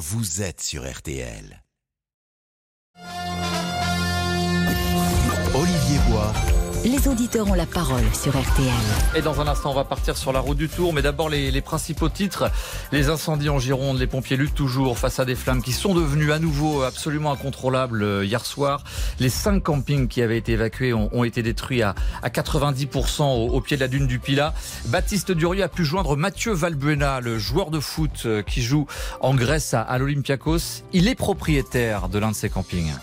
vous êtes sur RTL. Olivier Bois. Les auditeurs ont la parole sur RTL. Et dans un instant, on va partir sur la route du Tour. Mais d'abord, les, les, principaux titres. Les incendies en Gironde, les pompiers luttent toujours face à des flammes qui sont devenues à nouveau absolument incontrôlables euh, hier soir. Les cinq campings qui avaient été évacués ont, ont été détruits à, à 90% au, au, pied de la dune du Pila. Baptiste Durieux a pu joindre Mathieu Valbuena, le joueur de foot euh, qui joue en Grèce à, à l'Olympiakos. Il est propriétaire de l'un de ces campings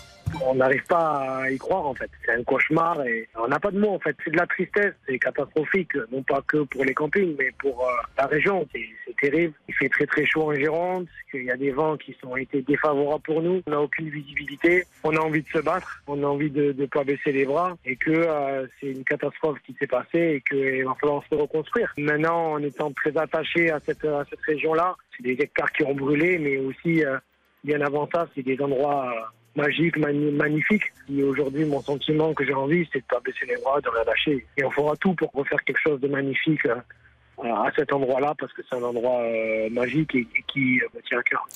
on n'arrive pas à y croire en fait. C'est un cauchemar et on n'a pas de mots en fait. C'est de la tristesse, c'est catastrophique, non pas que pour les campings, mais pour euh, la région. C'est terrible. Il fait très très chaud en Gironde, il y a des vents qui ont été défavorables pour nous. On n'a aucune visibilité. On a envie de se battre, on a envie de ne pas baisser les bras et que euh, c'est une catastrophe qui s'est passée et qu'il va falloir se reconstruire. Maintenant, en étant très attaché à cette, à cette région-là, c'est des hectares qui ont brûlé, mais aussi euh, bien avant ça, c'est des endroits magique, magnifique. Et aujourd'hui, mon sentiment que j'ai envie, c'est de pas baisser les bras, de rien lâcher. Et on fera tout pour refaire quelque chose de magnifique euh, à cet endroit-là parce que c'est un endroit euh, magique et, qui euh, me tient à cœur.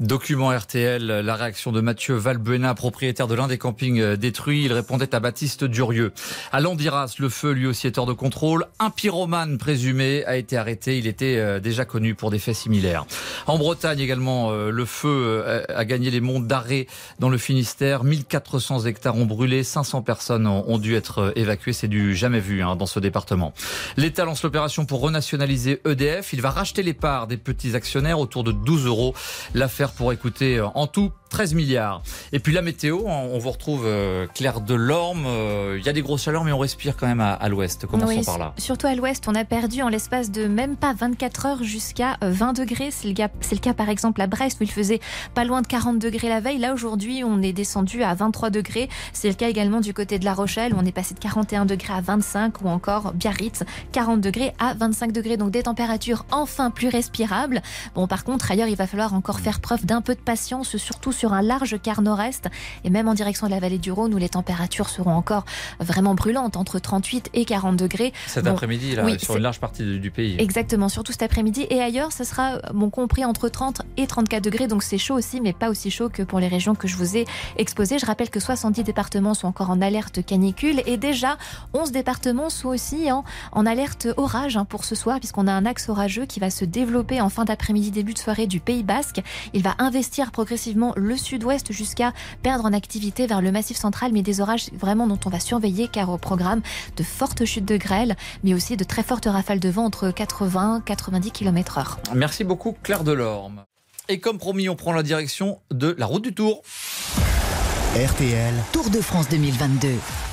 Document RTL, la réaction de Mathieu Valbuena, propriétaire de l'un des campings euh, détruits. Il répondait à Baptiste Durieux. À Landiras, le feu lui aussi est hors de contrôle. Un pyromane présumé a été arrêté. Il était déjà connu pour des faits similaires. En Bretagne également, le feu a gagné les monts d'arrêt dans le Finistère. 1400 hectares ont brûlé. 500 personnes ont dû être évacuées. C'est du jamais vu hein, dans ce département. L'État lance l'opération pour renationaliser nationaliser EDF. Il va racheter les parts des petits actionnaires autour de 12 euros. L'affaire pourrait coûter en tout 13 milliards. Et puis la météo, on vous retrouve euh, Claire Delorme. Euh, Il y a des grosses chaleurs, mais on respire quand même à, à l'ouest. Commençons oui, par là. Surtout à l'ouest, on a perdu en l'espace de même pas 24 heures jusqu'à 20 degrés. C'est le, le, cas par exemple à Brest où il faisait pas loin de 40 degrés la veille. Là aujourd'hui, on est descendu à 23 degrés. C'est le cas également du côté de La Rochelle où on est passé de 41 degrés à 25 ou encore Biarritz 40 degrés à 25 degrés. Donc des températures enfin plus respirables. Bon, par contre, ailleurs, il va falloir encore faire preuve d'un peu de patience, surtout sur un large quart nord-est et même en direction de la vallée du Rhône où les températures seront encore vraiment brûlantes entre 38 et 40 degrés. Cet bon, après-midi, là, oui, sur une large partie du, du pays. Exactement, surtout cet après-midi. Et ailleurs, ce sera, bon, compris entre 30 et 34 degrés. Donc c'est chaud aussi, mais pas aussi chaud que pour les régions que je vous ai exposées. Je rappelle que 70 départements sont encore en alerte canicule et déjà 11 départements sont aussi en, en alerte orage hein, pour ce soir, puisqu'on a un axe orageux qui va se développer en fin d'après-midi, début de soirée du Pays Basque. Il va investir progressivement le sud-ouest jusqu'à perdre en activité vers le massif central, mais des orages vraiment dont on va surveiller car au programme de fortes chutes de grêle, mais aussi de très fortes rafales de vent entre 80 90 km heure. Merci beaucoup Claire Delorme. Et comme promis, on prend la direction de la route du Tour. RTL. Tour de France 2022.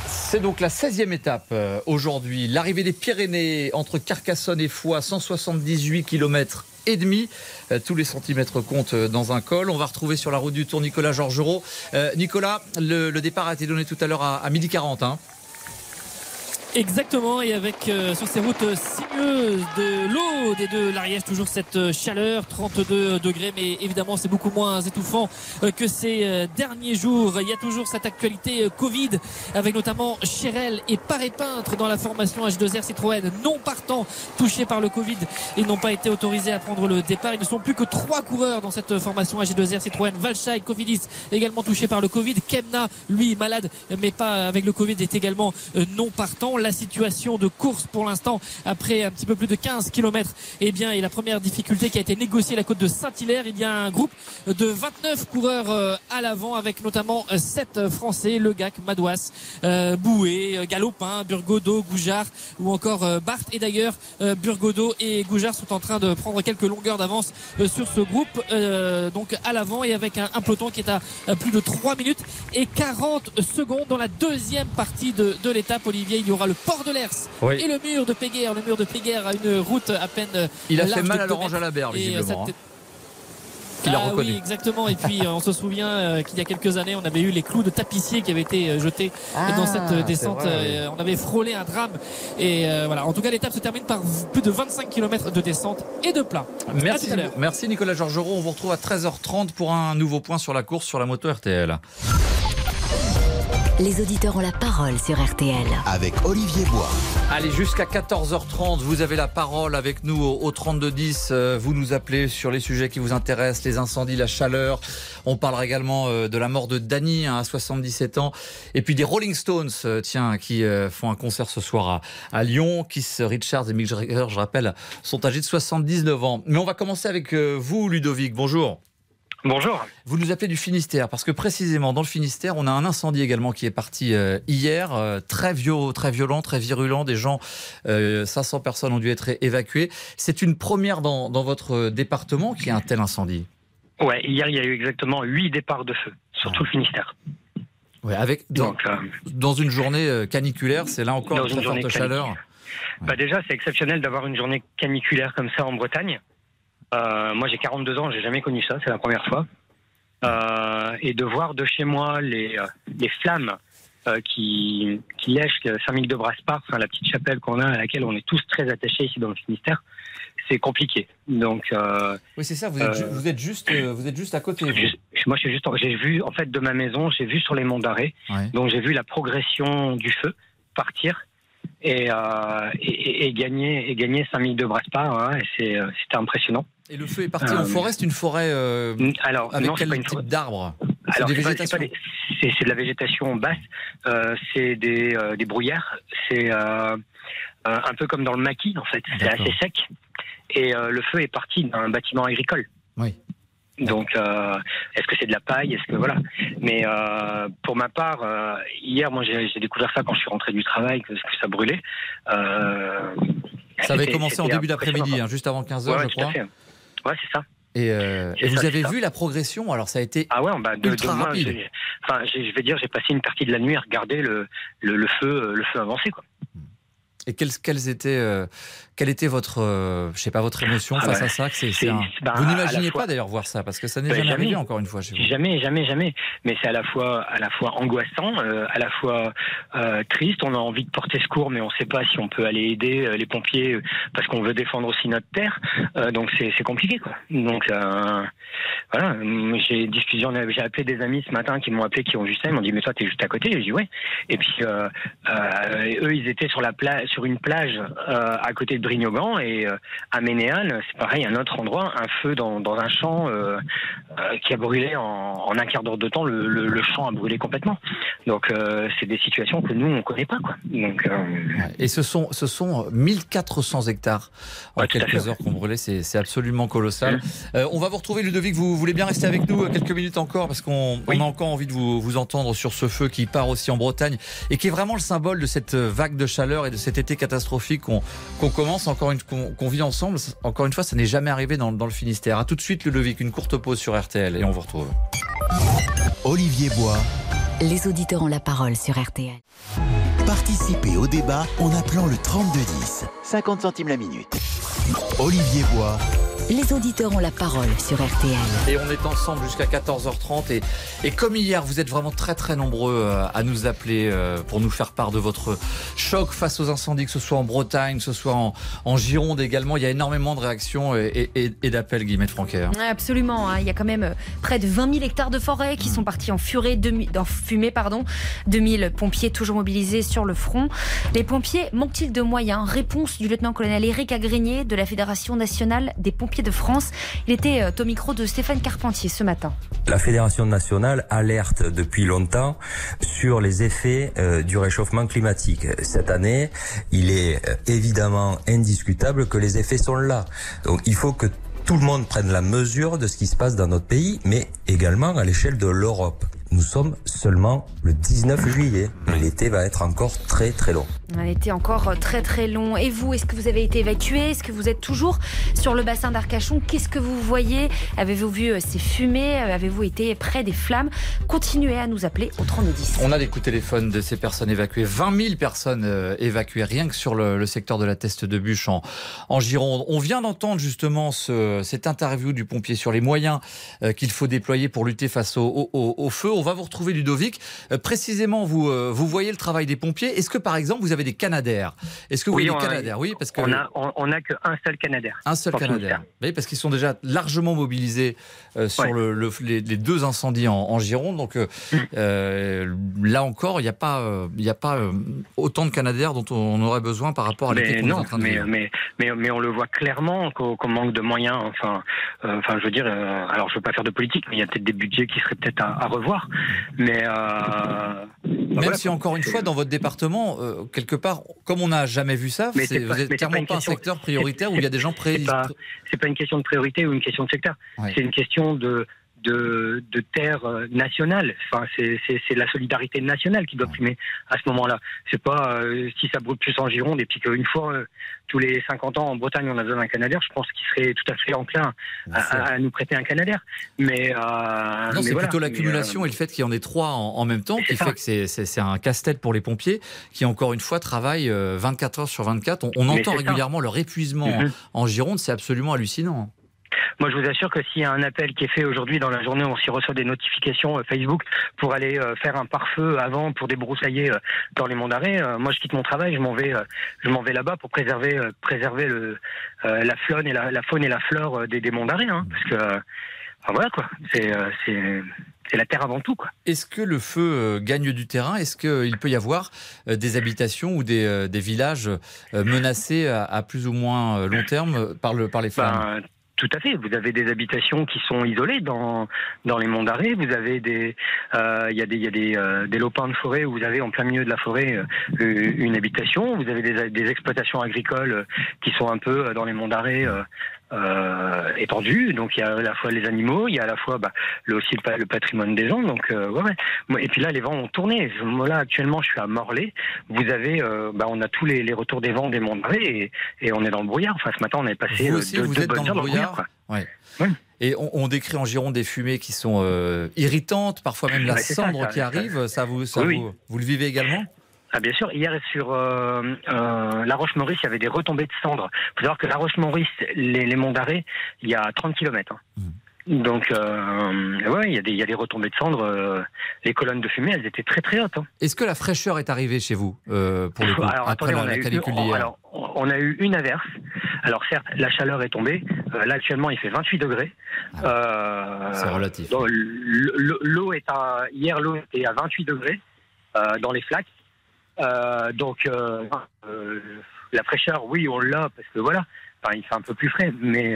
C'est donc la 16e étape euh, aujourd'hui. L'arrivée des Pyrénées entre Carcassonne et Foix, 178 km et demi. Euh, tous les centimètres comptent dans un col. On va retrouver sur la route du Tour Nicolas Georgerot. Euh, Nicolas, le, départ a été donné tout à l'heure à, à midi 40. Hein. Exactement, et avec euh, sur ces routes sinueuses de l'eau et de l'Ariège, toujours cette chaleur, 32 degrés, mais évidemment c'est beaucoup moins étouffant euh, que ces euh, derniers jours. Il y a toujours cette actualité euh, Covid, avec notamment Chérel et Paré Peintre dans la formation H2R Citroën, non partant, touchés par le Covid et n'ont pas été autorisés à prendre le départ. Ils ne sont plus que trois coureurs dans cette formation H2R Citroën. Valchaï, Cofidis, également touché par le Covid. Kemna, lui, malade, mais pas avec le Covid, est également non partant la situation de course pour l'instant après un petit peu plus de 15 km eh bien et la première difficulté qui a été négociée à la côte de Saint-Hilaire il y a un groupe de 29 coureurs à l'avant avec notamment 7 français Le Gac, Madouas euh, Boué Galopin Burgodo Goujard ou encore euh, Barthes. Et d'ailleurs euh, Burgodo et Goujard sont en train de prendre quelques longueurs d'avance sur ce groupe donc à l'avant et avec un, un, peloton qui est à plus de 3 minutes et 40 secondes dans la deuxième partie de, de l'étape. Olivier il y aura le port de l'Ers oui. et le mur de Péguerre. Le mur de Péguerre a une route à peine. Il a fait mal à l'orange à la berre, visiblement. hein. Il ah oui, exactement. Et puis on se souvient euh, qu'il y a quelques années, on avait eu les clous de tapissier qui avaient été euh, jetés ah, dans cette descente. Vrai, oui. On avait frôlé un drame. Et euh, voilà. En tout cas, l'étape se termine par plus de 25 km de descente et de plat. Merci, merci Nicolas Georgerot. On vous retrouve à 13h30 pour un nouveau point sur la course sur la moto RTL. Les auditeurs ont la parole sur RTL. Avec Olivier Bois. Allez, jusqu'à 14h30, vous avez la parole avec nous au, au 3210. Euh, Vous nous appelez sur les sujets qui vous intéressent, les incendies, la chaleur. On parlera également euh, de la mort de Danny hein, à 77 ans. Et puis des Rolling Stones, euh, tiens, qui font un concert ce soir à, à Lyon. Keith Richards et Mick Jagger, je rappelle, sont âgés de 79 ans. Mais on va commencer avec vous, Ludovic. Bonjour. Bonjour. Vous nous appelez du Finistère parce que précisément dans le Finistère, on a un incendie également qui est parti euh, hier, euh, très, viol- très violent, très virulent. Des gens, euh, 500 personnes ont dû être évacuées. C'est une première dans, dans votre département qui a un tel incendie. Ouais, hier il y a eu exactement huit départs de feu sur tout le Finistère. Ouais, avec dans, Donc, euh, dans une journée euh, caniculaire, c'est là encore une très forte chaleur. bah déjà c'est exceptionnel d'avoir une journée caniculaire comme ça en Bretagne. Euh, moi j'ai 42 ans, j'ai jamais connu ça, c'est la première fois. Euh, et de voir de chez moi les, euh, les flammes euh, qui, qui lèchent Saint-Michel de Braspar, enfin la petite chapelle qu'on a à laquelle on est tous très attachés ici dans le Finistère, c'est compliqué. Donc euh, Oui, c'est ça. Vous êtes, ju- Euh, vous êtes juste, vous êtes juste à côté. je- moi suis juste, j'ai vu en fait de ma maison, j'ai vu sur les monts d'arrêt Ouais. Donc j'ai vu la progression du feu partir et, euh, et, gagner et gagner 5000 de Braspar. hein, et c'est, euh, c'était impressionnant. Et le feu est parti Euh, en forêt. C'est une forêt euh, Alors avec non, quel pas une type forêt. d'arbres C'est de la végétation basse. euh, c'est des, euh, des brouillards. C'est euh, euh, un peu comme dans le maquis en fait. C'est assez sec. Et euh, le feu est parti d'un bâtiment agricole. Oui. Donc, euh, est-ce que c'est de la paille? Est-ce que voilà Mais euh, pour ma part, euh, hier, moi, j'ai, découvert ça quand je suis rentré du travail, que, que ça brûlait. Euh, Ça avait commencé en début d'après-midi, hein, juste avant 15h, Ouais, ouais, je crois. Ouais, c'est ça. Et, euh, vous ça, avez ça. vu la progression? Alors ça a été Ah ouais, bah, de, Ultra de moi, rapide. j'ai- enfin, je vais dire, j'ai passé une partie de la nuit à regarder le, le, le feu, le feu avancer, quoi. Et quelles, quelles étaient, euh, quelle était votre, euh, je sais pas, votre émotion Ah face bah, à ça que un- bah, Vous fois- pas d'ailleurs voir ça, parce que ça n'est Bah, jamais, jamais. arrivé encore une fois chez vous. Jamais, jamais, jamais. Mais c'est à la fois, à la fois angoissant, euh, à la fois triste. On a envie de porter secours, mais on ne sait pas si on peut aller aider les pompiers parce qu'on veut défendre aussi notre terre. Donc c'est compliqué, quoi. Donc voilà. J'ai discuté, j'ai appelé des amis ce matin qui m'ont appelé, qui ont vu ça. Ils m'ont dit mais toi t'es juste à côté. J'ai dit ouais. Et puis eux ils étaient sur la plage, sur une plage euh, à côté de Brignogan et euh, à Ménéal, c'est pareil, un autre endroit, un feu dans, dans un champ euh, qui a brûlé en, en un quart d'heure de temps. Le, le, le champ a brûlé complètement. Donc c'est des situations que nous on connaît pas quoi. Donc. Et ce sont, ce sont 1400 hectares en Ouais, quelques heures qu'on brûlait, c'est, c'est absolument colossal. On va vous retrouver, Ludovic, vous voulez bien rester avec nous quelques minutes encore, parce qu'on Oui. a encore envie de vous, vous entendre sur ce feu qui part aussi en Bretagne, et qui est vraiment le symbole de cette vague de chaleur et de cet été catastrophique qu'on, qu'on commence, encore une, qu'on, qu'on vit ensemble. Encore une fois, ça n'est jamais arrivé dans, dans le Finistère. À tout de suite, Ludovic, une courte pause sur RTL, et on vous retrouve. Olivier Bois. Les auditeurs ont la parole sur RTL. Participez au débat en appelant le 3210. 50 centimes la minute. Olivier Bois. Les auditeurs ont la parole sur RTL. Et on est ensemble jusqu'à 14h30. Et, et comme hier, vous êtes vraiment très très nombreux euh, à nous appeler euh, pour nous faire part de votre choc face aux incendies, que ce soit en Bretagne, que ce soit en, en Gironde également. Il y a énormément de réactions et, et- et d'appels, Guillemette Franquer. Ouais, Absolument, hein. il y a quand même euh, près de 20 000 hectares de forêt qui sont partis en furée, demi- en fumée, pardon. 2000 pompiers toujours mobilisés sur le front. Les pompiers manquent-ils de moyens? Réponse du lieutenant-colonel Éric Agrégnier de la Fédération nationale des pompiers de France. Il était euh, au micro de Stéphane Carpentier ce matin. La Fédération nationale alerte depuis longtemps sur les effets euh, du réchauffement climatique. Cette année, il est euh, évidemment indiscutable que les effets sont là. Donc il faut que tout le monde prenne la mesure de ce qui se passe dans notre pays, mais également à l'échelle de l'Europe. Nous sommes seulement le 19 juillet. L'été va être encore très très long. Un été encore euh, très très long. Et vous, est-ce que vous avez été évacué? Est-ce que vous êtes toujours sur le bassin d'Arcachon? Qu'est-ce que vous voyez? Avez-vous vu euh, ces fumées? Euh, Avez-vous été près des flammes? Continuez à nous appeler au 3210. On a des coups de téléphone de ces personnes évacuées. 20 000 personnes évacuées, rien que sur le, le secteur de la Teste de Bûche en, en Gironde. On vient d'entendre justement ce, cette interview du pompier sur les moyens qu'il faut déployer pour lutter face au- au- au feu, on va vous retrouver Ludovic. précisément, vous, vous voyez le travail des pompiers. Est-ce que par exemple, vous avez des canadaires? Est-ce que vous oui, avez des canadaires? Oui, parce que on a, on, a qu'un seul canadaire. Un seul canadaire. Oui, parce qu'ils sont déjà largement mobilisés sur le, les, deux incendies en, Gironde. Donc mm. là encore, il n'y a pas, il a pas autant de canadaires dont on aurait besoin par rapport à l'été qu'on est en train de mais, mais, mais, mais, on le voit clairement qu'on manque de moyens. Enfin, enfin, je veux dire, alors je veux pas faire de politique, mais il y a peut-être des budgets qui seraient peut-être à, revoir. Mais euh, même si encore une fois, dans votre département, euh, quelque part, comme on n'a jamais vu ça, vous n'êtes clairement pas, un secteur prioritaire où il y a des gens prêts. C'est pas, pas, une question de priorité ou une question de secteur. C'est une question de de, de terre euh, nationale. Enfin, c'est la solidarité nationale qui doit primer à ce moment-là. C'est pas euh, si ça brûle plus en Gironde et puis qu'une fois euh, tous les 50 ans en Bretagne on a besoin d'un Canadair, je pense qu'il serait tout à fait enclin à, nous prêter un Canadair. Mais non, c'est plutôt l'accumulation et le fait qu'il y en ait trois en, même temps qui fait que c'est un casse-tête pour les pompiers qui encore une fois travaillent 24 heures sur 24. On, entend régulièrement leur épuisement mm-hmm. en Gironde, c'est absolument hallucinant. Moi, je vous assure que s'il y a un appel qui est fait aujourd'hui dans la journée, on s'y reçoit des notifications euh, Facebook pour aller euh, faire un pare-feu avant pour débroussailler euh, dans les monts d'arrêt. moi, je quitte mon travail, je m'en vais, je m'en vais là-bas pour préserver, préserver le, la faune et la, faune et la flore des, des monts d'arrêt, hein, parce que voilà quoi, c'est c'est la terre avant tout. Est-ce que le feu gagne du terrain? Est-ce qu'il peut y avoir des habitations ou des, des villages menacés à, plus ou moins long terme par, le, par les flammes? ben, tout à fait. Vous avez des habitations qui sont isolées dans dans les monts d'arrêt. Vous avez des euh, il y a des y a des, euh, des lopins de forêt où vous avez en plein milieu de la forêt euh, une habitation. Vous avez des, des exploitations agricoles qui sont un peu dans les monts d'arrêt euh, étendue. Donc il y a à la fois les animaux, il y a à la fois bah, le, aussi le, patrimoine des gens. Donc euh, ouais, Et puis là, les vents ont tourné. Moi là, actuellement, je suis à Morlaix. Vous avez, euh, bah, on a tous les, retours des vents des monts et, et on est dans le brouillard. Enfin, ce matin, on est passé vous aussi, vous êtes dans le brouillard. ouais. Et on, décrit en Gironde des fumées qui sont irritantes, parfois même la cendre qui arrive. Ça, vous, ça vous, vous le vivez également? Ah bien sûr, hier sur euh, euh, La Roche-Maurice, il y avait des retombées de cendres. Il faut savoir que La Roche-Maurice, les, les, monts d'arrêt, il y a 30 km. Hein. Mmh. Donc, euh, ouais, il y, a des, il y a des retombées de cendres. Euh, les colonnes de fumée, elles étaient très très hautes. Hein. Est-ce que la fraîcheur est arrivée chez vous euh, pour le coup, alors, après la, canicule eu, alors, on a eu une averse. Alors certes, la chaleur est tombée. Euh, là actuellement, il fait 28 degrés. Ah, C'est relatif. L'eau est à hier, l'eau était à 28 degrés dans les flaques. Euh, donc euh, euh, la fraîcheur, oui, on l'a parce que voilà, enfin, il fait un peu plus frais, mais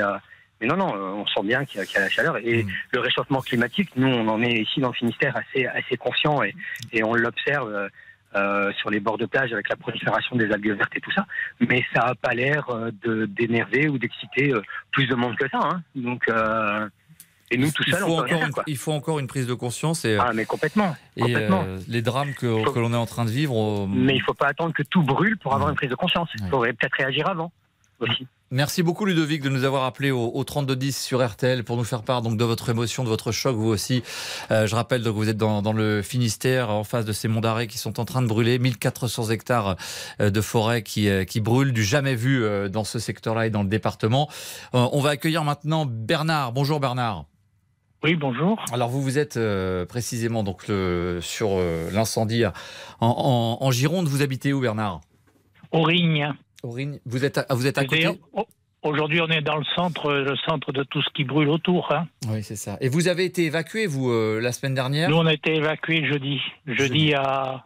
mais non, non, on sent bien qu'il y, a la chaleur. Et mm. le réchauffement climatique, nous, on en est ici dans le Finistère assez, assez conscient et, et on l'observe euh, sur les bords de plage avec la prolifération des algues vertes et tout ça. Mais ça n'a pas l'air d'énerver ou d'exciter plus de monde que ça. Hein. Donc, et nous, tout il, faut encore une, il faut encore une prise de conscience. Et, ah, mais complètement. Et euh, les drames que, que l'on est en train de vivre. Mais il ne faut pas attendre que tout brûle pour avoir une prise de conscience. Il faudrait peut-être réagir avant aussi. Merci beaucoup Ludovic de nous avoir appelé au, au 3210 sur RTL pour nous faire part donc de votre émotion, de votre choc vous aussi. Euh, je rappelle que vous êtes dans, dans, le Finistère en face de ces monts d'arrêt qui sont en train de brûler, 1400 hectares euh, de forêt qui, qui brûlent, du jamais vu dans ce secteur-là et dans le département. On va accueillir maintenant Bernard. Bonjour Bernard. Oui, bonjour. Alors vous vous êtes euh, précisément donc sur euh, l'incendie en, Gironde. Vous habitez où, Bernard? Aurigne. Aurigne. Vous êtes à, vous êtes à côté? Aujourd'hui, on est dans le centre, le centre de tout ce qui brûle autour. Hein. Oui, c'est ça. Et vous avez été évacué, vous, euh, la semaine dernière? Nous, on a été évacué jeudi. Jeudi, à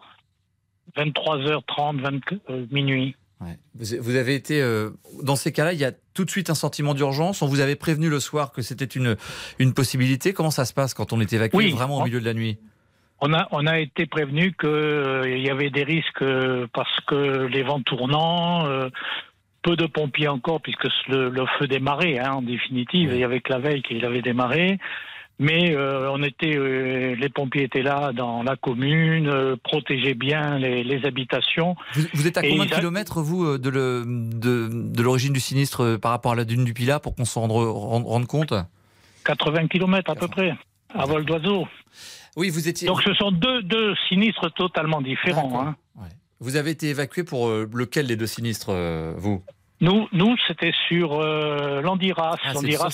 23h30, 20, minuit. Vous, avez été euh, dans ces cas-là, il y a tout de suite un sentiment d'urgence. On vous avait prévenu le soir que c'était une une possibilité. Comment ça se passe quand on est évacué vraiment au milieu de la nuit? On a, on a été prévenu qu'il euh, y avait des risques euh, parce que les vents tournants, peu de pompiers encore puisque le, feu démarrait hein, en définitive et avec la veille qu'il avait démarré. Mais euh, on était, euh, les pompiers étaient là dans la commune, euh, protégeaient bien les, les habitations. Vous, êtes à combien de kilomètres, vous, de, le, de, de l'origine du sinistre par rapport à la dune du Pilat, pour qu'on s'en rende, rende, compte? 80 kilomètres à peu près, à vol d'oiseau. Oui, vous étiez. Donc ce sont deux, deux sinistres totalement différents. Hein. Ouais. Vous avez été évacué pour lequel des deux sinistres, vous? Nous, nous c'était sur euh, l'Andiras, ah, l'Andiras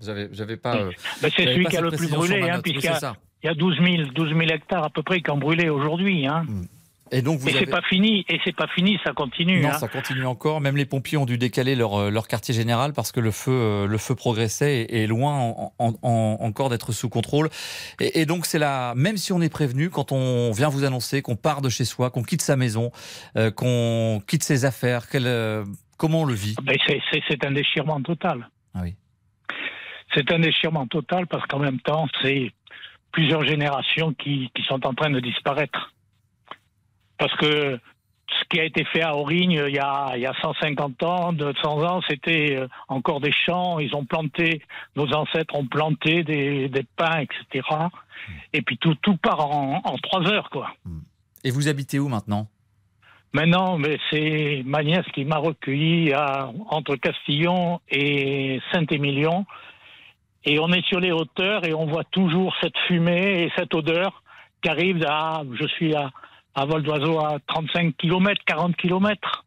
J'avais, j'avais pas. Euh, ben, c'est celui qui a le plus brûlé, hein, puisqu'il y, il y a 12 000, 12 000 hectares à peu près qui ont brûlé aujourd'hui. Hein. Hmm. Et donc vous et c'est pas fini, et c'est pas fini, ça continue. Non, hein. ça continue encore. Même les pompiers ont dû décaler leur, euh, leur quartier général parce que le feu, euh, le feu progressait et est loin encore d'être sous contrôle. Et, donc c'est là, même si on est prévenu, quand on vient vous annoncer qu'on part de chez soi, qu'on quitte sa maison, euh, qu'on quitte ses affaires, comment on le vit? Ben, C'est un déchirement total. Ah oui. C'est un déchirement total parce qu'en même temps, c'est plusieurs générations qui, qui sont en train de disparaître. Parce que ce qui a été fait à Aurigne il y a, il y a 150 ans, 200 ans, c'était euh, encore des champs. Ils ont planté, nos ancêtres ont planté des, des pins, etc. Et puis tout, tout part en, en trois heures, quoi. Et vous habitez où maintenant? Maintenant, mais c'est ma nièce qui m'a recueilli à, entre Castillon et Saint-Émilion. Et on est sur les hauteurs et on voit toujours cette fumée et cette odeur qui arrive à, je suis à à vol d'oiseau à 35 km, 40 km.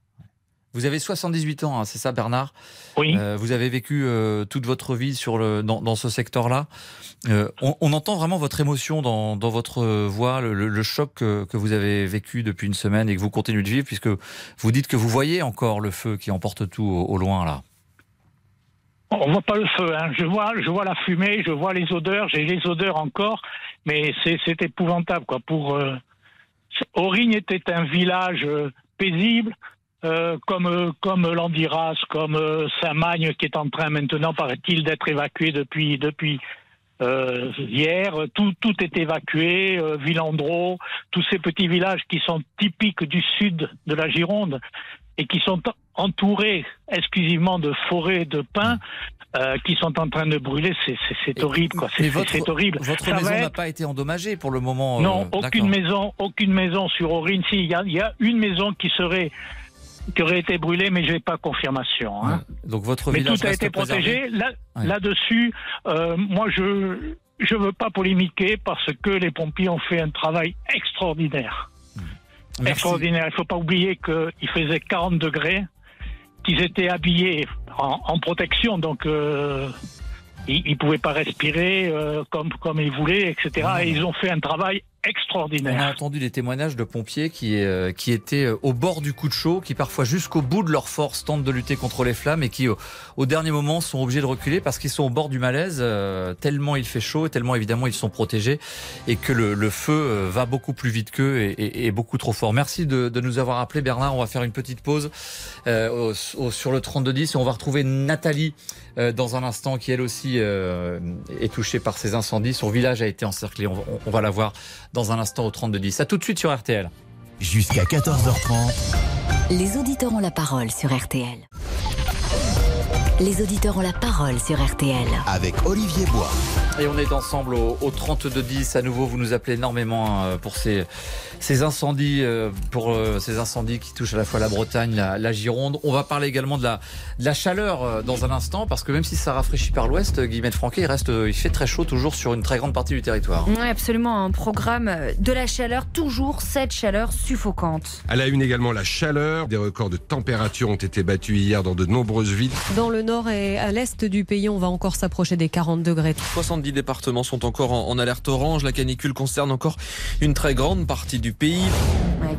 Vous avez 78 ans, hein, c'est ça Bernard? Oui. Euh, vous avez vécu euh, toute votre vie sur le, dans, ce secteur-là. Euh, on, entend vraiment votre émotion dans, votre voix, le, choc que, vous avez vécu depuis une semaine et que vous continuez de vivre, puisque vous dites que vous voyez encore le feu qui emporte tout au, loin là. On voit pas le feu, hein. je vois, je vois la fumée, je vois les odeurs, j'ai les odeurs encore, mais c'est épouvantable quoi. Pour Aurigne était un village euh, paisible, euh, comme euh, comme Landiras, comme Saint-Magne, qui est en train maintenant, paraît-il, d'être évacué depuis hier. Tout tout est évacué, Villandreau, tous ces petits villages qui sont typiques du sud de la Gironde et qui sont entourés exclusivement de forêts de pins. Euh, qui sont en train de brûler, c'est horrible, quoi. C'est horrible. Votre maison n'a pas été endommagée pour le moment. Non, euh, aucune maison, aucune maison sur Aurine. Si, il y a, y a, une maison qui serait qui aurait été brûlée, mais j'ai pas confirmation. Hein. Donc votre mais village tout a été protégé. Là, là-dessus, euh, moi je je veux pas polémiquer parce que les pompiers ont fait un travail extraordinaire. Mmh. Extraordinaire. Il faut pas oublier qu'il faisait 40 degrés qu'ils étaient habillés en, protection, donc euh, ils ne pouvaient pas respirer euh, comme, comme ils voulaient, etc. Et ils ont fait un travail extraordinaire. On a entendu des témoignages de pompiers qui, euh, qui étaient euh, au bord du coup de chaud, qui parfois jusqu'au bout de leur force tentent de lutter contre les flammes et qui au, dernier moment sont obligés de reculer parce qu'ils sont au bord du malaise, euh, tellement il fait chaud et tellement évidemment ils sont protégés et que le, le feu va beaucoup plus vite qu'eux et, et, beaucoup trop fort. Merci de, de, nous avoir appelé Bernard, on va faire une petite pause euh, sur le 3210 et on va retrouver Nathalie dans un instant qui elle aussi est touchée par ces incendies. Son village a été encerclé, on, on va la voir dans un instant au 3210. A tout de suite sur RTL. Jusqu'à 14h30. Les auditeurs ont la parole sur RTL. Les auditeurs ont la parole sur RTL. Avec Olivier Bois. Et on est ensemble au, au 32-10. À nouveau, vous nous appelez énormément euh, pour ces, ces incendies, euh, pour euh, ces incendies qui touchent à la fois la Bretagne, la, Gironde. On va parler également de la, de la chaleur dans un instant, parce que même si ça rafraîchit par l'ouest, Guillemette Franquet, il reste, il fait très chaud toujours sur une très grande partie du territoire. Oui, absolument. Un programme de la chaleur, toujours cette chaleur suffocante. À la une également la chaleur. Des records de température ont été battus hier dans de nombreuses villes. Dans le nord et à l'est du pays, on va encore s'approcher des 40 degrés. 70 départements sont encore en, alerte orange. La canicule concerne encore une très grande partie du pays.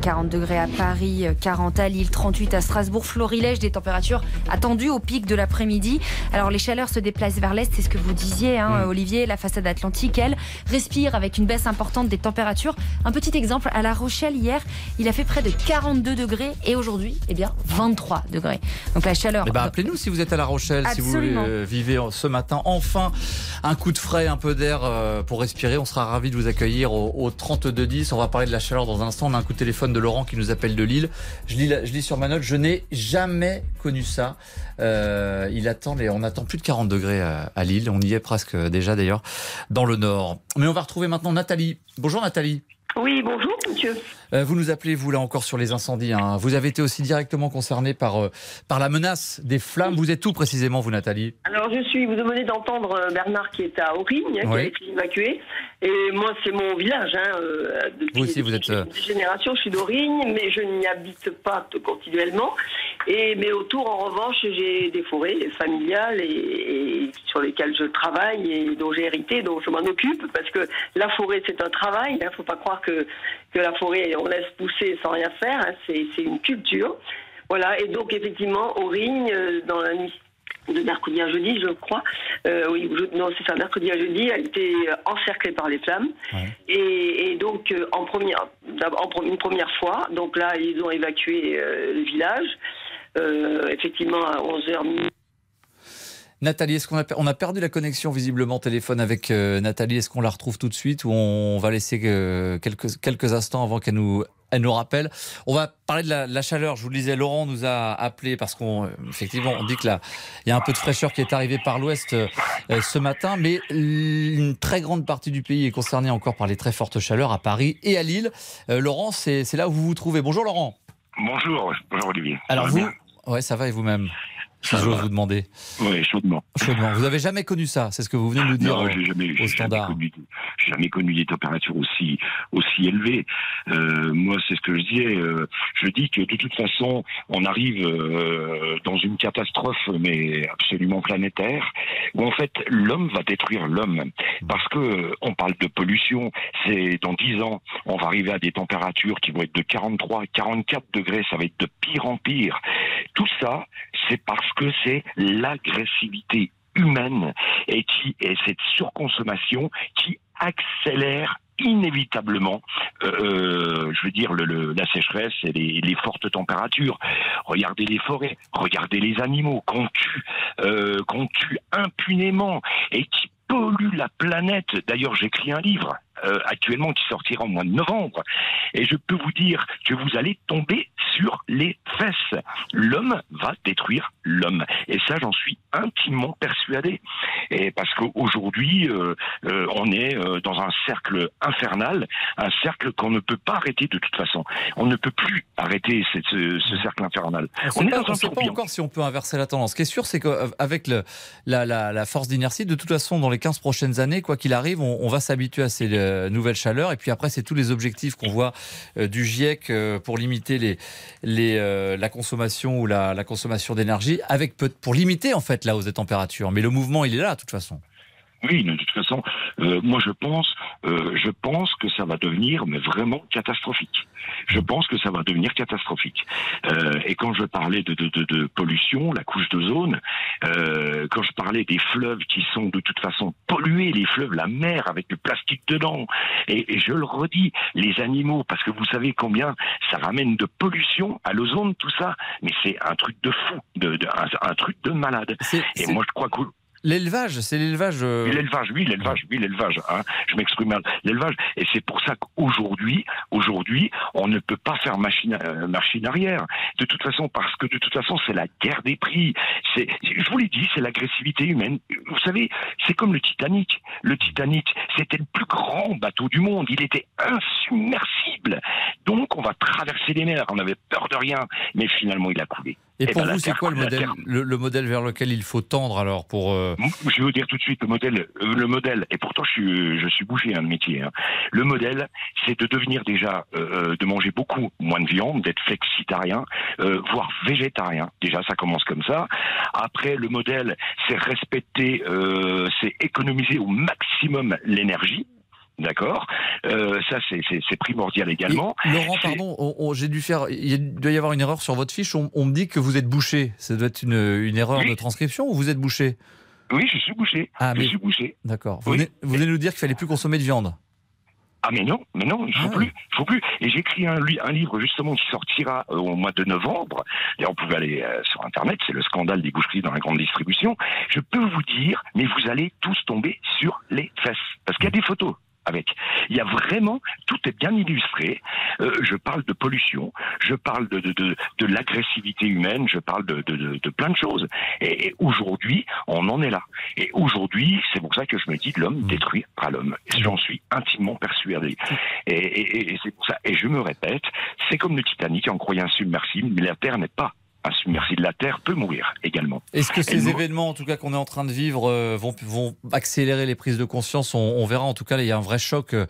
40 degrés à Paris, 40 à Lille, 38 à Strasbourg, Florilège, des températures attendues au pic de l'après-midi. Alors les chaleurs se déplacent vers l'est, c'est ce que vous disiez, hein, mm. Olivier. La façade atlantique, elle, respire avec une baisse importante des températures. Un petit exemple, à La Rochelle hier, il a fait près de 42 degrés et aujourd'hui, eh bien, 23 degrés. Donc la chaleur. Eh ben, appelez-nous si vous êtes à La Rochelle, si vous euh, vivez ce matin enfin un coup de frais, un peu d'air euh, pour respirer. On sera ravis de vous accueillir au, au 32-10. On va parler de la chaleur dans un instant. On a un coup de téléphone de Laurent qui nous appelle de Lille. Je lis, je lis sur ma note, je n'ai jamais connu ça. Euh, il attend les, on attend plus de 40 degrés à, à Lille. On y est presque déjà d'ailleurs dans le nord. Mais on va retrouver maintenant Nathalie. Bonjour Nathalie. Oui, bonjour, monsieur. Euh, vous nous appelez, vous, là encore, sur les incendies. Hein. Vous avez été aussi directement concerné par, euh, par la menace des flammes. Vous êtes où précisément, vous, Nathalie? Alors, je suis, vous venez d'entendre euh, Bernard qui est à Aurigne, qui a été évacué. Et moi, c'est mon village. Hein, vous aussi, vous êtes. Des générations, je suis d'Aurigne, mais je n'y habite pas continuellement. Et, mais autour, en revanche, j'ai des forêts familiales et, sur lesquelles je travaille et dont j'ai hérité, dont je m'en occupe, parce que la forêt, c'est un travail. Il ne faut pas croire que, que la forêt, on laisse pousser sans rien faire. Hein, c'est une culture. Voilà, et donc effectivement, Aurigne, euh, dans la nuit de mercredi à jeudi, je crois. Euh, oui, non, c'est ça, mercredi à jeudi, a été encerclée par les flammes. Et, donc, euh, en première, en, une première fois, donc là, ils ont évacué le village. effectivement, à 11h Nathalie, est-ce qu'on a, on a perdu la connexion visiblement téléphone avec euh, Nathalie Est-ce qu'on la retrouve tout de suite ou on va laisser euh, quelques, quelques instants avant qu'elle nous, elle nous rappelle? On va parler de la, chaleur. Je vous le disais, Laurent nous a appelé parce qu'on effectivement on dit que là il y a un peu de fraîcheur qui est arrivé par l'ouest euh, ce matin, mais une très grande partie du pays est concernée encore par les très fortes chaleurs à Paris et à Lille. Laurent, c'est là où vous vous trouvez. Bonjour Laurent. Bonjour, bonjour Olivier. Alors vous, ouais, ça va et vous-même? Si j'ose vous demander. Oui, chaudement. Chaudement. Vous n'avez jamais connu ça, c'est ce que vous venez de nous dire non, j'ai jamais, au standard. Jamais connu, jamais connu des températures aussi aussi élevées. Euh, moi, c'est ce que je disais. Euh, je dis que de toute façon, on arrive euh, dans une catastrophe, mais absolument planétaire, où en fait l'homme va détruire l'homme, parce que on parle de pollution. C'est dans 10 ans, on va arriver à des températures qui vont être de 43, 44 degrés. Ça va être de pire en pire. Tout ça, c'est parce que c'est l'agressivité humaine et qui est cette surconsommation qui accélère inévitablement, euh, euh, je veux dire, la sécheresse et les, fortes températures. Regardez les forêts, regardez les animaux qu'on tue, euh, qu'on tue impunément et qui polluent la planète. D'ailleurs, j'écris un livre euh, actuellement qui sortira au mois de novembre. Et je peux vous dire que vous allez tomber sur les fesses. L'homme va détruire l'homme. Et ça, j'en suis intimement persuadé. Et parce qu'aujourd'hui, euh, euh, on est dans un cercle infernal, un cercle qu'on ne peut pas arrêter de toute façon. On ne peut plus arrêter ce, cercle infernal. On, ne sait pas encore si on peut inverser la tendance. Ce qui est sûr, c'est qu'avec la, la, force d'inertie, de toute façon, dans les 15 prochaines années, quoi qu'il arrive, on, on va s'habituer à ces euh, nouvelle chaleur. Et puis après, c'est tous les objectifs qu'on voit euh, du GIEC euh, pour limiter les, la consommation ou la, la consommation d'énergie, avec pour limiter en fait la hausse des températures. Mais le mouvement, il est là, de toute façon. Oui, de toute façon, euh, moi je pense, euh, je pense que ça va devenir, mais vraiment catastrophique. Je pense que ça va devenir catastrophique. Euh, et quand je parlais de, de, de, de pollution, la couche d'ozone, euh, quand je parlais des fleuves qui sont de toute façon pollués, les fleuves, la mer avec du plastique dedans, et, et je le redis, les animaux, parce que vous savez combien ça ramène de pollution à l'ozone, tout ça, mais c'est un truc de fou, de, de un, un, truc de malade. Et moi je crois que L'élevage, c'est l'élevage. Euh, l'élevage, oui, l'élevage, oui, l'élevage. Hein. Je m'exprime mal. L'élevage, et c'est pour ça qu'aujourd'hui, aujourd'hui, on ne peut pas faire machine, euh, arrière. De toute façon, parce que de toute façon, c'est la guerre des prix. Je vous l'ai dit, c'est l'agressivité humaine. Vous savez, c'est comme le Titanic. Le Titanic, c'était le plus grand bateau du monde. Il était insubmersible. Donc, on va traverser les mers. On avait peur de rien, mais finalement, il a coulé. Et, eh pour ben, vous, c'est quoi le modèle, le, modèle vers lequel il faut tendre alors pour euh, Je vais vous dire tout de suite le modèle. Euh, le modèle. Et pourtant, je suis, je suis bouché hein, de métier. Hein. Le modèle, c'est de devenir déjà, euh, de manger beaucoup moins de viande, d'être flexitarien, voire végétarien. Déjà, ça commence comme ça. Après, le modèle, c'est respecter, c'est économiser au maximum l'énergie. D'accord euh, Ça, c'est primordial également. Laurent, pardon, j'ai dû faire. Il doit y avoir une erreur sur votre fiche. On, me dit que vous êtes bouché. Ça doit être une, une erreur de transcription ou vous êtes bouché? Oui, je suis bouché. Ah, je suis bouché. D'accord. Vous, venez, vous venez nous dire qu'il fallait plus consommer de viande ah mais non, mais non, il faut ah. plus, il faut plus. Et j'écris un, un livre justement qui sortira euh, au mois de novembre. Et on pouvait aller euh, sur internet, c'est le scandale des boucheries dans la grande distribution. Je peux vous dire, mais vous allez tous tomber sur les fesses, parce qu'il y a des photos. Avec. Il y a vraiment, tout est bien illustré. Euh, je parle de pollution, je parle de, de, de, de l'agressivité humaine, je parle de, de, de, plein de choses. Et, aujourd'hui, on en est là. Et aujourd'hui, c'est pour ça que je me dis l'homme mmh. détruit par l'homme. J'en suis intimement persuadé. Et, et, et c'est pour ça. Et je me répète, c'est comme le Titanic, on croyait insubmersible, mais la Terre n'est pas un de la Terre peut mourir également. Est-ce que ces événements, en tout cas qu'on est en train de vivre, euh, vont, vont accélérer les prises de conscience? On, verra. En tout cas, il y a un vrai choc euh,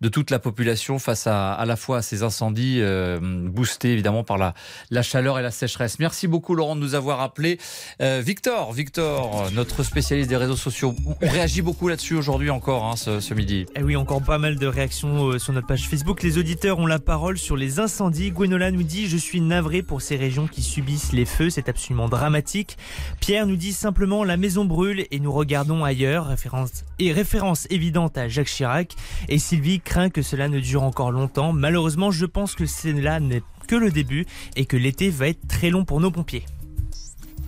de toute la population face à, à la fois à ces incendies euh, boostés évidemment par la, la chaleur et la sécheresse. Merci beaucoup Laurent de nous avoir appelé. Victor, Victor, notre spécialiste des réseaux sociaux, on réagit beaucoup là-dessus aujourd'hui encore hein, ce, ce, midi. Et eh oui, encore pas mal de réactions sur notre page Facebook. Les auditeurs ont la parole sur les incendies. Gwenola nous dit Je suis navré pour ces régions qui subissent les feux, c'est absolument dramatique. Pierre nous dit simplement la maison brûle et nous regardons ailleurs, référence, et référence évidente à Jacques Chirac. Et Sylvie craint que cela ne dure encore longtemps. Malheureusement, je pense que cela n'est que le début et que l'été va être très long pour nos pompiers.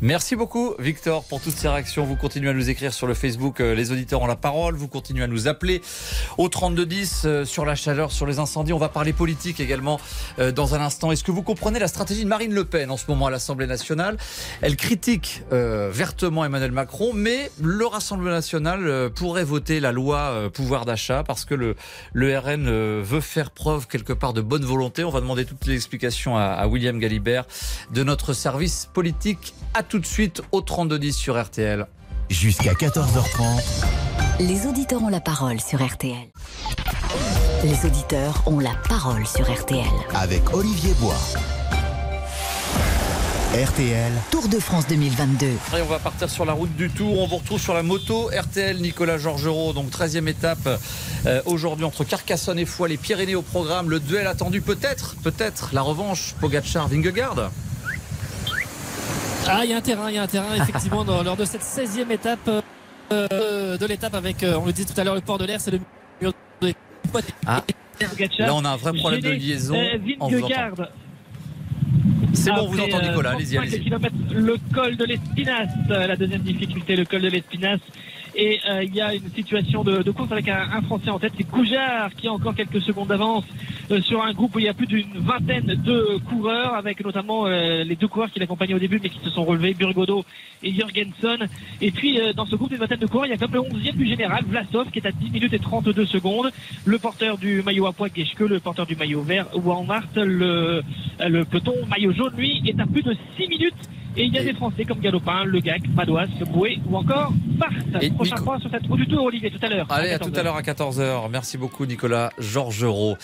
Merci beaucoup Victor pour toutes ces réactions. Vous continuez à nous écrire sur le Facebook euh, Les auditeurs ont la parole. Vous continuez à nous appeler au 3210 euh, sur la chaleur, sur les incendies. On va parler politique également euh, dans un instant. Est-ce que vous comprenez la stratégie de Marine Le Pen en ce moment à l'Assemblée nationale? Elle critique vertement Emmanuel Macron, mais le Rassemblement national pourrait voter la loi pouvoir d'achat parce que le, le RN veut faire preuve quelque part de bonne volonté. On va demander toutes les explications à, à William Galibert de notre service politique tout de suite au 3210 sur RTL. Jusqu'à 14h30. Les auditeurs ont la parole sur RTL. Les auditeurs ont la parole sur RTL. Avec Olivier Bois. RTL. Tour de France 2022. on va partir sur la route du Tour. On vous retrouve sur la moto RTL Nicolas Georgerot. Donc 13e étape euh, aujourd'hui entre Carcassonne et Foix. Les Pyrénées au programme. Le duel attendu peut-être, peut-être la revanche Pogacar-Vingegaard. Ah, il y a un terrain, il y a un terrain, effectivement, lors de cette 16e étape euh, de l'étape avec, euh, on le dit tout à l'heure, le port de l'air, c'est le mur de ah. Là, on a un vrai problème de liaison. Euh, c'est bon, vous entendez Nicolas, allez-y, allez-y. Le col de l'Espinasse, la deuxième difficulté, le col de l'Espinasse. Et euh, il y a une situation de, de course avec un, un, Français en tête, c'est Goujard qui a encore quelques secondes d'avance euh, sur un groupe où il y a plus d'une vingtaine de coureurs, avec notamment euh, les deux coureurs qui l'accompagnaient au début mais qui se sont relevés, Burgodo et Jürgensen. Et puis dans ce groupe d'une vingtaine de coureurs, il y a comme le 11e du général, Vlasov, qui est à 10 minutes et 32 secondes, le porteur du maillot à poids Geschke, le porteur du maillot vert Walmart, le, le peloton maillot jaune, lui, est à plus de 6 minutes et il y a des Français comme Galopin, Le Gac, Padois, Boué ou encore Barthes. Prochain point sur cette route du tour, Olivier, tout à l'heure. Allez, à, tout à l'heure à 14h. Merci beaucoup, Nicolas Georgerot.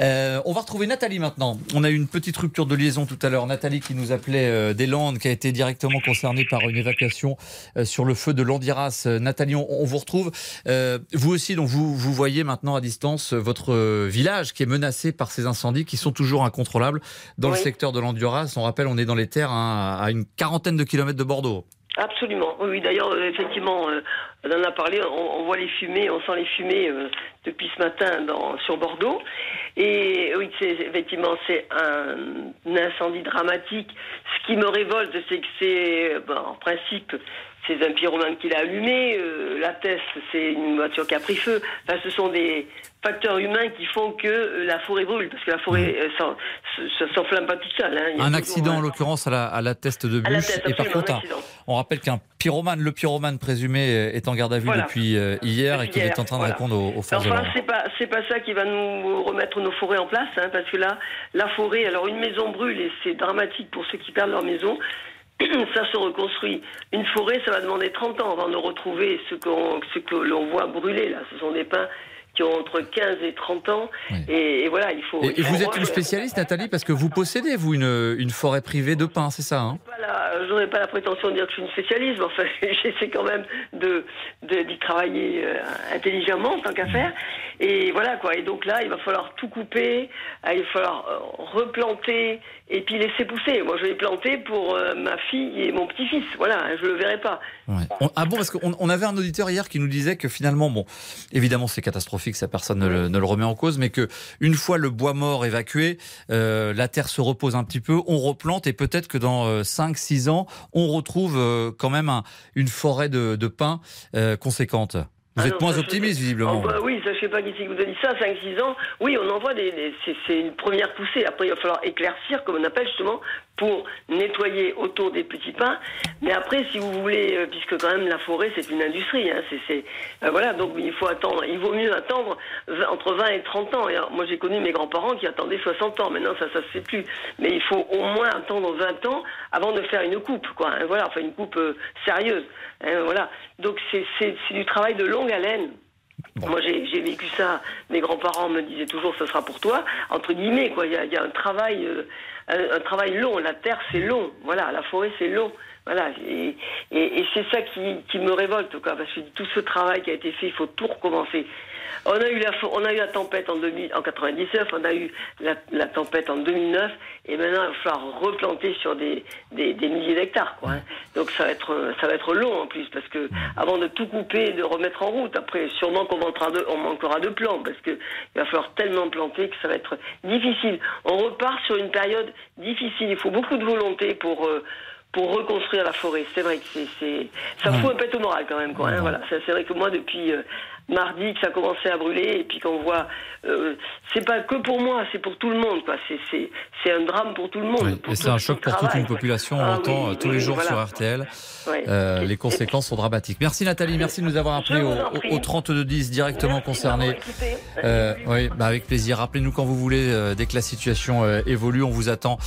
Euh, on va retrouver Nathalie maintenant. On a eu une petite rupture de liaison tout à l'heure. Nathalie qui nous appelait euh, des Landes, qui a été directement concernée par une évacuation euh, sur le feu de Landiras. Euh, Nathalie, on, vous retrouve. Euh, vous aussi, donc vous, vous voyez maintenant à distance votre village qui est menacé par ces incendies qui sont toujours incontrôlables dans le secteur de Landiras. On rappelle, on est dans les terres hein, à une quarantaine de kilomètres de Bordeaux. Absolument. Oui, d'ailleurs, euh, effectivement, euh, on en a parlé, on, voit les fumées, on sent les fumées euh, depuis ce matin dans, sur Bordeaux. Et oui, c'est, effectivement, c'est un, incendie dramatique. Ce qui me révolte, c'est que c'est, en principe, c'est un pyromane qui l'a allumé. la Teste, c'est une voiture qui a pris feu. Enfin, ce sont des, facteurs humains qui font que euh, la forêt brûle, parce que la forêt mmh. euh, s'enflamme pas toute seule. Hein. Un accident, en l'occurrence, à la, à la teste de bûche. et par contre, on rappelle qu'un pyromane, le pyromane présumé, est en garde à vue depuis euh, hier et qu'il est en train de répondre aux, aux forces enfin, c'est pas, c'est pas ça qui va nous remettre nos forêts en place, hein, parce que là, la forêt, alors une maison brûle et c'est dramatique pour ceux qui perdent leur maison ça se reconstruit. Une forêt, ça va demander 30 ans avant de retrouver ce, ce que l'on voit brûler là. Ce sont des pins qui ont entre 15 et 30 ans. Et, voilà, il faut. Et, vous êtes une spécialiste, Nathalie, parce que vous possédez, vous, une, une forêt privée de pins, c'est ça hein? Je n'aurais pas la prétention de dire que je suis une spécialiste, mais enfin, j'essaie quand même de, d'y travailler euh, intelligemment, tant qu'à faire. Et voilà, quoi. Et donc là, il va falloir tout couper, euh, il va falloir euh, replanter, et puis laisser pousser. Moi, je vais planter pour ma fille et mon petit-fils. Voilà, je le verrai pas. Ah bon, parce qu'on on avait un auditeur hier qui nous disait que finalement, bon, évidemment, c'est catastrophique que ça personne ne le, remet en cause, mais que une fois le bois mort évacué, euh, la terre se repose un petit peu, on replante et peut-être que dans 5-6 euh, ans, on retrouve euh, quand même une forêt de, de pins conséquente. Vous êtes moins optimiste, visiblement. Oh, oui, ça, je sais pas qui vous a dit ça, 5-6 ans. Oui, on envoie des. c'est une première poussée. Après, il va falloir éclaircir, comme on appelle justement, pour nettoyer autour des petits pins. Mais après, si vous voulez, euh, puisque quand même la forêt, c'est une industrie. Hein, c'est, euh, voilà, donc il faut attendre. Il vaut mieux attendre entre 20 et 30 ans. Et moi, j'ai connu mes grands-parents qui attendaient 60 ans. Maintenant, ça, ça se fait plus. Mais il faut au moins attendre 20 ans avant de faire une coupe, quoi. Hein, voilà, enfin une coupe euh, sérieuse. Hein, voilà. Donc c'est du travail de longue haleine. Moi, j'ai vécu ça. Mes grands-parents me disaient toujours, ce sera pour toi. Entre guillemets, quoi. Il y a, un travail, euh, un, travail long. La terre, c'est long. Voilà, la forêt, c'est long. Voilà. Et, et, c'est ça qui, qui, me révolte, quoi. Parce que tout ce travail qui a été fait, il faut tout recommencer. On a eu la, on a eu la tempête en, 2000, en 99, on a eu la, tempête en 2009, et maintenant il va falloir replanter sur des, des, milliers d'hectares, quoi. Hein. Donc ça va être, ça va être long en plus, parce que avant de tout couper et de remettre en route, après sûrement qu'on manquera de, on manquera de plants, parce que il va falloir tellement planter que ça va être difficile. On repart sur une période difficile. Il faut beaucoup de volonté pour euh, pour reconstruire la forêt. C'est vrai que c'est, ça fout un pet au moral quand même. Quoi, hein, voilà. C'est vrai que moi, depuis, euh, mardi que ça commençait à brûler et puis qu'on voit euh, c'est pas que pour moi c'est pour tout le monde quoi. C'est c'est un drame pour tout le monde et c'est un choc pour toute une population on ah l'entend euh, tous les jours sur RTL euh, les conséquences sont dramatiques. Merci Nathalie. Merci de nous avoir appelé au, au, 3210 directement concerné oui bah avec plaisir. Rappelez-nous quand vous voulez dès que la situation évolue. On vous attend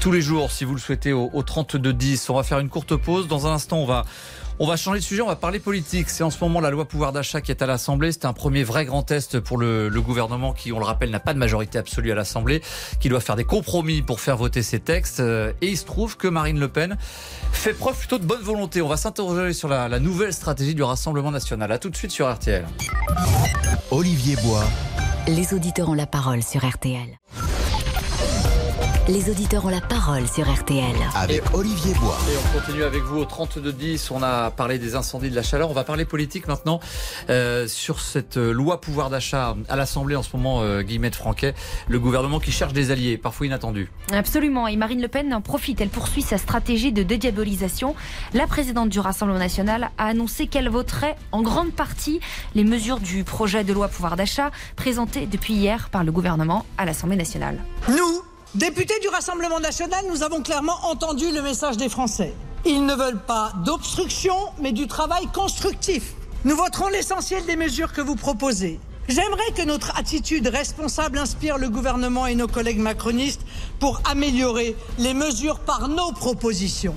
tous les jours si vous le souhaitez au, au 3210 on va faire une courte pause. Dans un instant on va on va changer de sujet, on va parler politique. C'est en ce moment la loi pouvoir d'achat qui est à l'Assemblée. C'est un premier vrai grand test pour le, gouvernement qui, on le rappelle, n'a pas de majorité absolue à l'Assemblée, qui doit faire des compromis pour faire voter ses textes. Euh, et il se trouve que Marine Le Pen fait preuve plutôt de bonne volonté. On va s'interroger sur la, la nouvelle stratégie du Rassemblement national. A tout de suite sur RTL. Olivier Bois. Les auditeurs ont la parole sur RTL. Les auditeurs ont la parole sur RTL. Avec Olivier Bois. Et on continue avec vous au 32-10. On a parlé des incendies de la chaleur. On va parler politique maintenant euh, sur cette loi pouvoir d'achat à l'Assemblée en ce moment, euh, Guillemette Franquet. Le gouvernement qui cherche des alliés, parfois inattendus. Absolument. Et Marine Le Pen en profite. Elle poursuit sa stratégie de dédiabolisation. La présidente du Rassemblement national a annoncé qu'elle voterait en grande partie les mesures du projet de loi pouvoir d'achat présenté depuis hier par le gouvernement à l'Assemblée nationale. Nous Députés du Rassemblement national, nous avons clairement entendu le message des Français. Ils ne veulent pas d'obstruction, mais du travail constructif. Nous voterons l'essentiel des mesures que vous proposez. J'aimerais que notre attitude responsable inspire le gouvernement et nos collègues macronistes pour améliorer les mesures par nos propositions.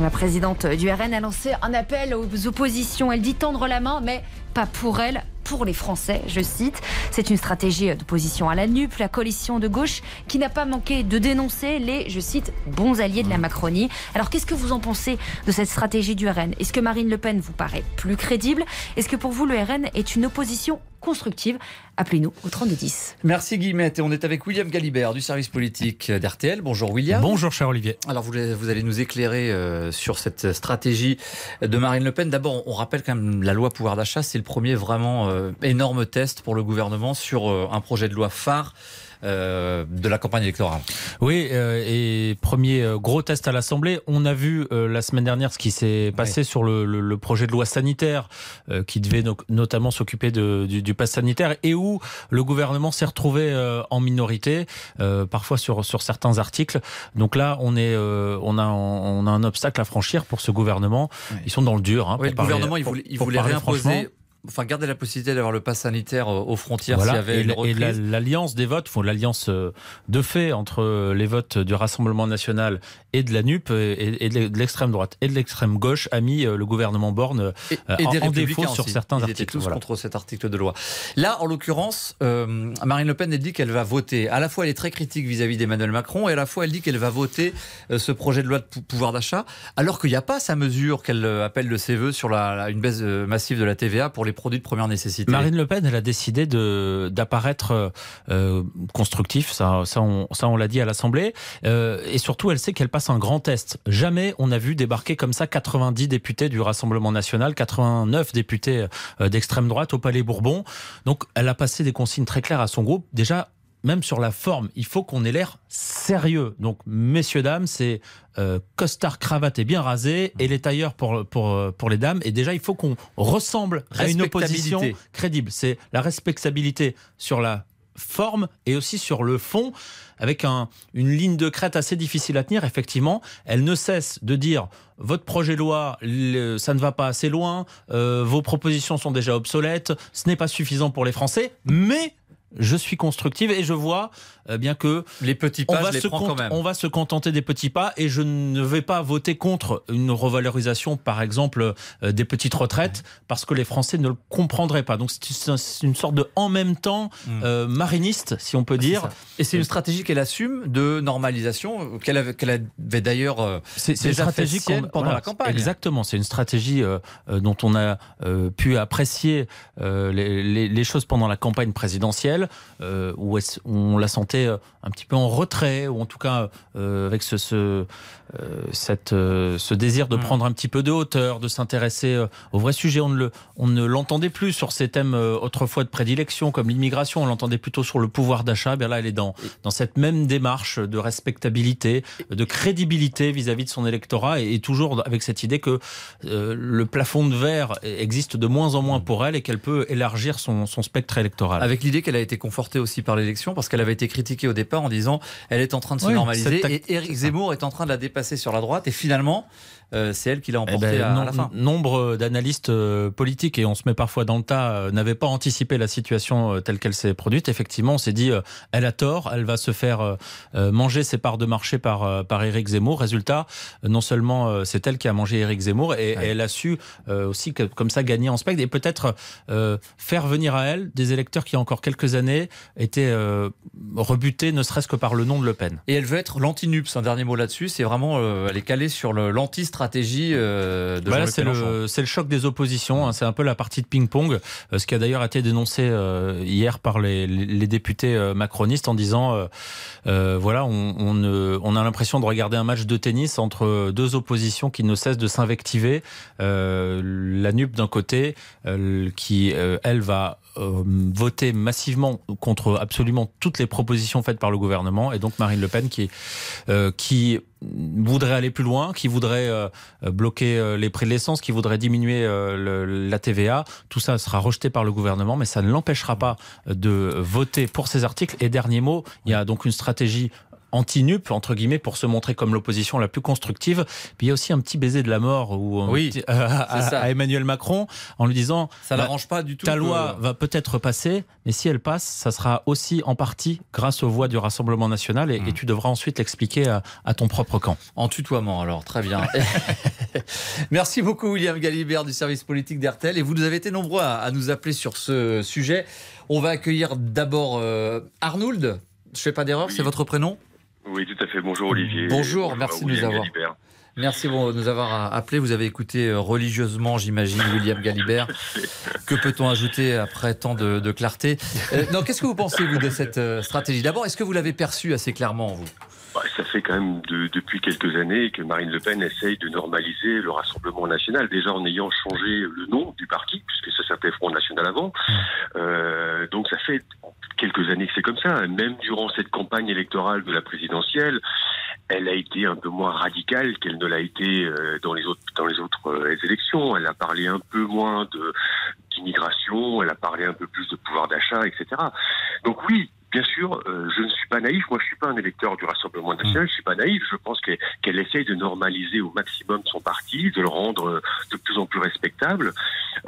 La présidente du RN a lancé un appel aux oppositions. Elle dit tendre la main, mais pas pour elle, pour les Français, je cite. C'est une stratégie d'opposition à la NUP, la coalition de gauche, qui n'a pas manqué de dénoncer les, je cite, bons alliés de la Macronie. Alors qu'est-ce que vous en pensez de cette stratégie du RN Est-ce que Marine Le Pen vous paraît plus crédible? Est-ce que pour vous le RN est une opposition constructive? Appelez-nous au 3210. Merci Guillemette. Et on est avec William Galibert du service politique d'RTL. Bonjour William. Bonjour cher Olivier. Alors vous, vous allez nous éclairer euh, sur cette stratégie de Marine Le Pen. D'abord, on rappelle quand même la loi pouvoir d'achat, c'est le premier vraiment euh, énorme test pour le gouvernement sur euh, un projet de loi phare euh, de la campagne électorale. Oui, euh, et premier euh, gros test à l'Assemblée. On a vu la semaine dernière ce qui s'est passé sur le, projet de loi sanitaire qui devait notamment s'occuper du, du pass sanitaire et où le gouvernement s'est retrouvé en minorité, parfois sur, sur certains articles. Donc là, on, est, on, a, on a un obstacle à franchir pour ce gouvernement. Ils sont dans le dur. Hein, le gouvernement, il voulait, il voulait réimposer enfin garder la possibilité d'avoir le pass sanitaire euh, aux frontières s'il y avait une reprise. Et l'alliance des votes, l'alliance euh, de fait entre euh, les votes du Rassemblement national et de la NUP et, de l'extrême droite et de l'extrême gauche a mis le gouvernement Borne et, en, défaut sur certains Ils articles. Étaient tous contre cet article de loi. Là, en l'occurrence, Marine Le Pen elle dit qu'elle va voter. À la fois, elle est très critique vis-à-vis d'Emmanuel Macron et à la fois, elle dit qu'elle va voter ce projet de loi de pouvoir d'achat, alors qu'il n'y a pas sa mesure qu'elle appelle de ses voeux sur la, une baisse massive de la TVA pour les produits de première nécessité. Marine Le Pen, elle a décidé d'apparaître euh, constructif, ça, ça on, l'a dit à l'Assemblée, euh, et surtout elle sait qu'elle passe un grand test. Jamais on a vu débarquer comme ça 90 députés du Rassemblement national, 89 députés euh, d'extrême droite au Palais Bourbon. Donc elle a passé des consignes très claires à son groupe. Déjà, même sur la forme, il faut qu'on ait l'air sérieux. Donc, messieurs, dames, c'est euh, costard, cravate et bien rasé, et les tailleurs pour, pour, pour les dames. Et déjà, il faut qu'on ressemble à une opposition crédible. C'est la respectabilité sur la forme et aussi sur le fond, avec un, une ligne de crête assez difficile à tenir. Effectivement, elle ne cesse de dire votre projet de loi, ça ne va pas assez loin, euh, vos propositions sont déjà obsolètes, ce n'est pas suffisant pour les Français, mais je suis constructive et je vois euh, bien que les petits pas, on va, se quand même. on va se contenter des petits pas et je ne vais pas voter contre une revalorisation, par exemple, euh, des petites retraites parce que les Français ne le comprendraient pas. Donc c'est une sorte de en même temps hmm. euh, mariniste, si on peut dire. Et c'est une stratégie qu'elle assume de normalisation qu'elle avait, avait d'ailleurs c'est une stratégie pendant la campagne. Exactement, c'est une stratégie dont on a pu apprécier les, les, choses pendant la campagne présidentielle où on la sentait euh, un petit peu en retrait, ou en tout cas euh, avec ce, euh, cette, ce désir de mm. prendre un petit peu de hauteur, de s'intéresser au vrai sujet. On ne, le, on ne l'entendait plus sur ces thèmes autrefois de prédilection, comme l'immigration, on l'entendait plutôt sur le pouvoir d'achat. Bien là, elle est dans, dans cette même démarche de respectabilité, de crédibilité vis-à-vis de son électorat, et, toujours avec cette idée que le plafond de verre existe de moins en moins pour elle et qu'elle peut élargir son, son spectre électoral. Avec l'idée qu'elle a été confortée aussi par l'élection, parce qu'elle avait été critiquée au départ en disant elle est en train de se normaliser et Éric Zemmour est en train de la dépasser sur la droite et finalement euh, c'est elle qui l'a eh emporté ben, à, la fin. Nombre d'analystes euh, politiques, et on se met parfois dans le tas, euh, n'avaient pas anticipé la situation telle qu'elle s'est produite. Effectivement, on s'est dit, elle a tort, elle va se faire manger ses parts de marché par, par Éric Zemmour. Résultat, non seulement c'est elle qui a mangé Éric Zemmour, et, elle a su aussi comme ça gagner en spectre et peut-être faire venir à elle des électeurs qui, il y a encore quelques années, étaient rebutés ne serait-ce que par le nom de Le Pen. Et elle veut être l'anti-NUPS, un dernier mot là-dessus. C'est vraiment, elle est calée sur l'anti-stratégie stratégie euh, de c'est le, choc des oppositions. Hein, c'est un peu la partie de ping-pong, euh, ce qui a d'ailleurs été dénoncé euh, hier par les, les députés macronistes en disant voilà, on, on, on a l'impression de regarder un match de tennis entre deux oppositions qui ne cessent de s'invectiver. la NUP d'un côté, qui elle va voter massivement contre absolument toutes les propositions faites par le gouvernement, et donc Marine Le Pen qui qui voudrait aller plus loin, qui voudrait euh, bloquer euh, les prix de l'essence, qui voudrait diminuer euh, la TVA. Tout ça sera rejeté par le gouvernement, mais ça ne l'empêchera pas de voter pour ces articles. Et dernier mot, il y a donc une stratégie anti-nup, entre guillemets, pour se montrer comme l'opposition la plus constructive. Puis il y a aussi un petit baiser de la mort ou oui, à, Emmanuel Macron en lui disant Ça bah, n'arrange pas du tout. Ta loi va peut-être passer, mais si elle passe, ça sera aussi en partie grâce aux voix du Rassemblement national et, hmm. tu devras ensuite l'expliquer à, ton propre camp. En tutoiement, alors, très bien. Merci beaucoup, William Galibert du service politique d'RTL. Et vous nous avez été nombreux à, nous appeler sur ce sujet. On va accueillir d'abord euh, Arnould. Je ne fais pas d'erreur, c'est votre prénom? Oui, tout à fait. Bonjour Olivier. Bonjour, merci de nous avoir. Merci de nous avoir appelé. Vous avez écouté euh, religieusement, j'imagine, William Galibert. que peut-on ajouter après tant de, clarté? Euh, Non, qu'est-ce que vous pensez vous de cette euh, stratégie? D'abord, est-ce que vous l'avez perçue assez clairement vous? Bah, ça fait quand même depuis quelques années que Marine Le Pen essaye de normaliser le Rassemblement national, déjà en ayant changé le nom du parti, puisque ça s'appelait Front National avant. Euh, donc ça fait quelques années que c'est comme ça. Même durant cette campagne électorale de la présidentielle, elle a été un peu moins radicale qu'elle ne l'a été euh, dans les autres dans les autres euh, élections. Elle a parlé un peu moins d'immigration, elle a parlé un peu plus de pouvoir d'achat, etc. Donc oui, bien sûr, euh, je ne suis pas naïf. Moi, je suis pas un électeur du Rassemblement national. Je suis pas naïf. Je pense qu'elle essaye de normaliser au maximum son parti, de le rendre euh, de plus en plus respectable.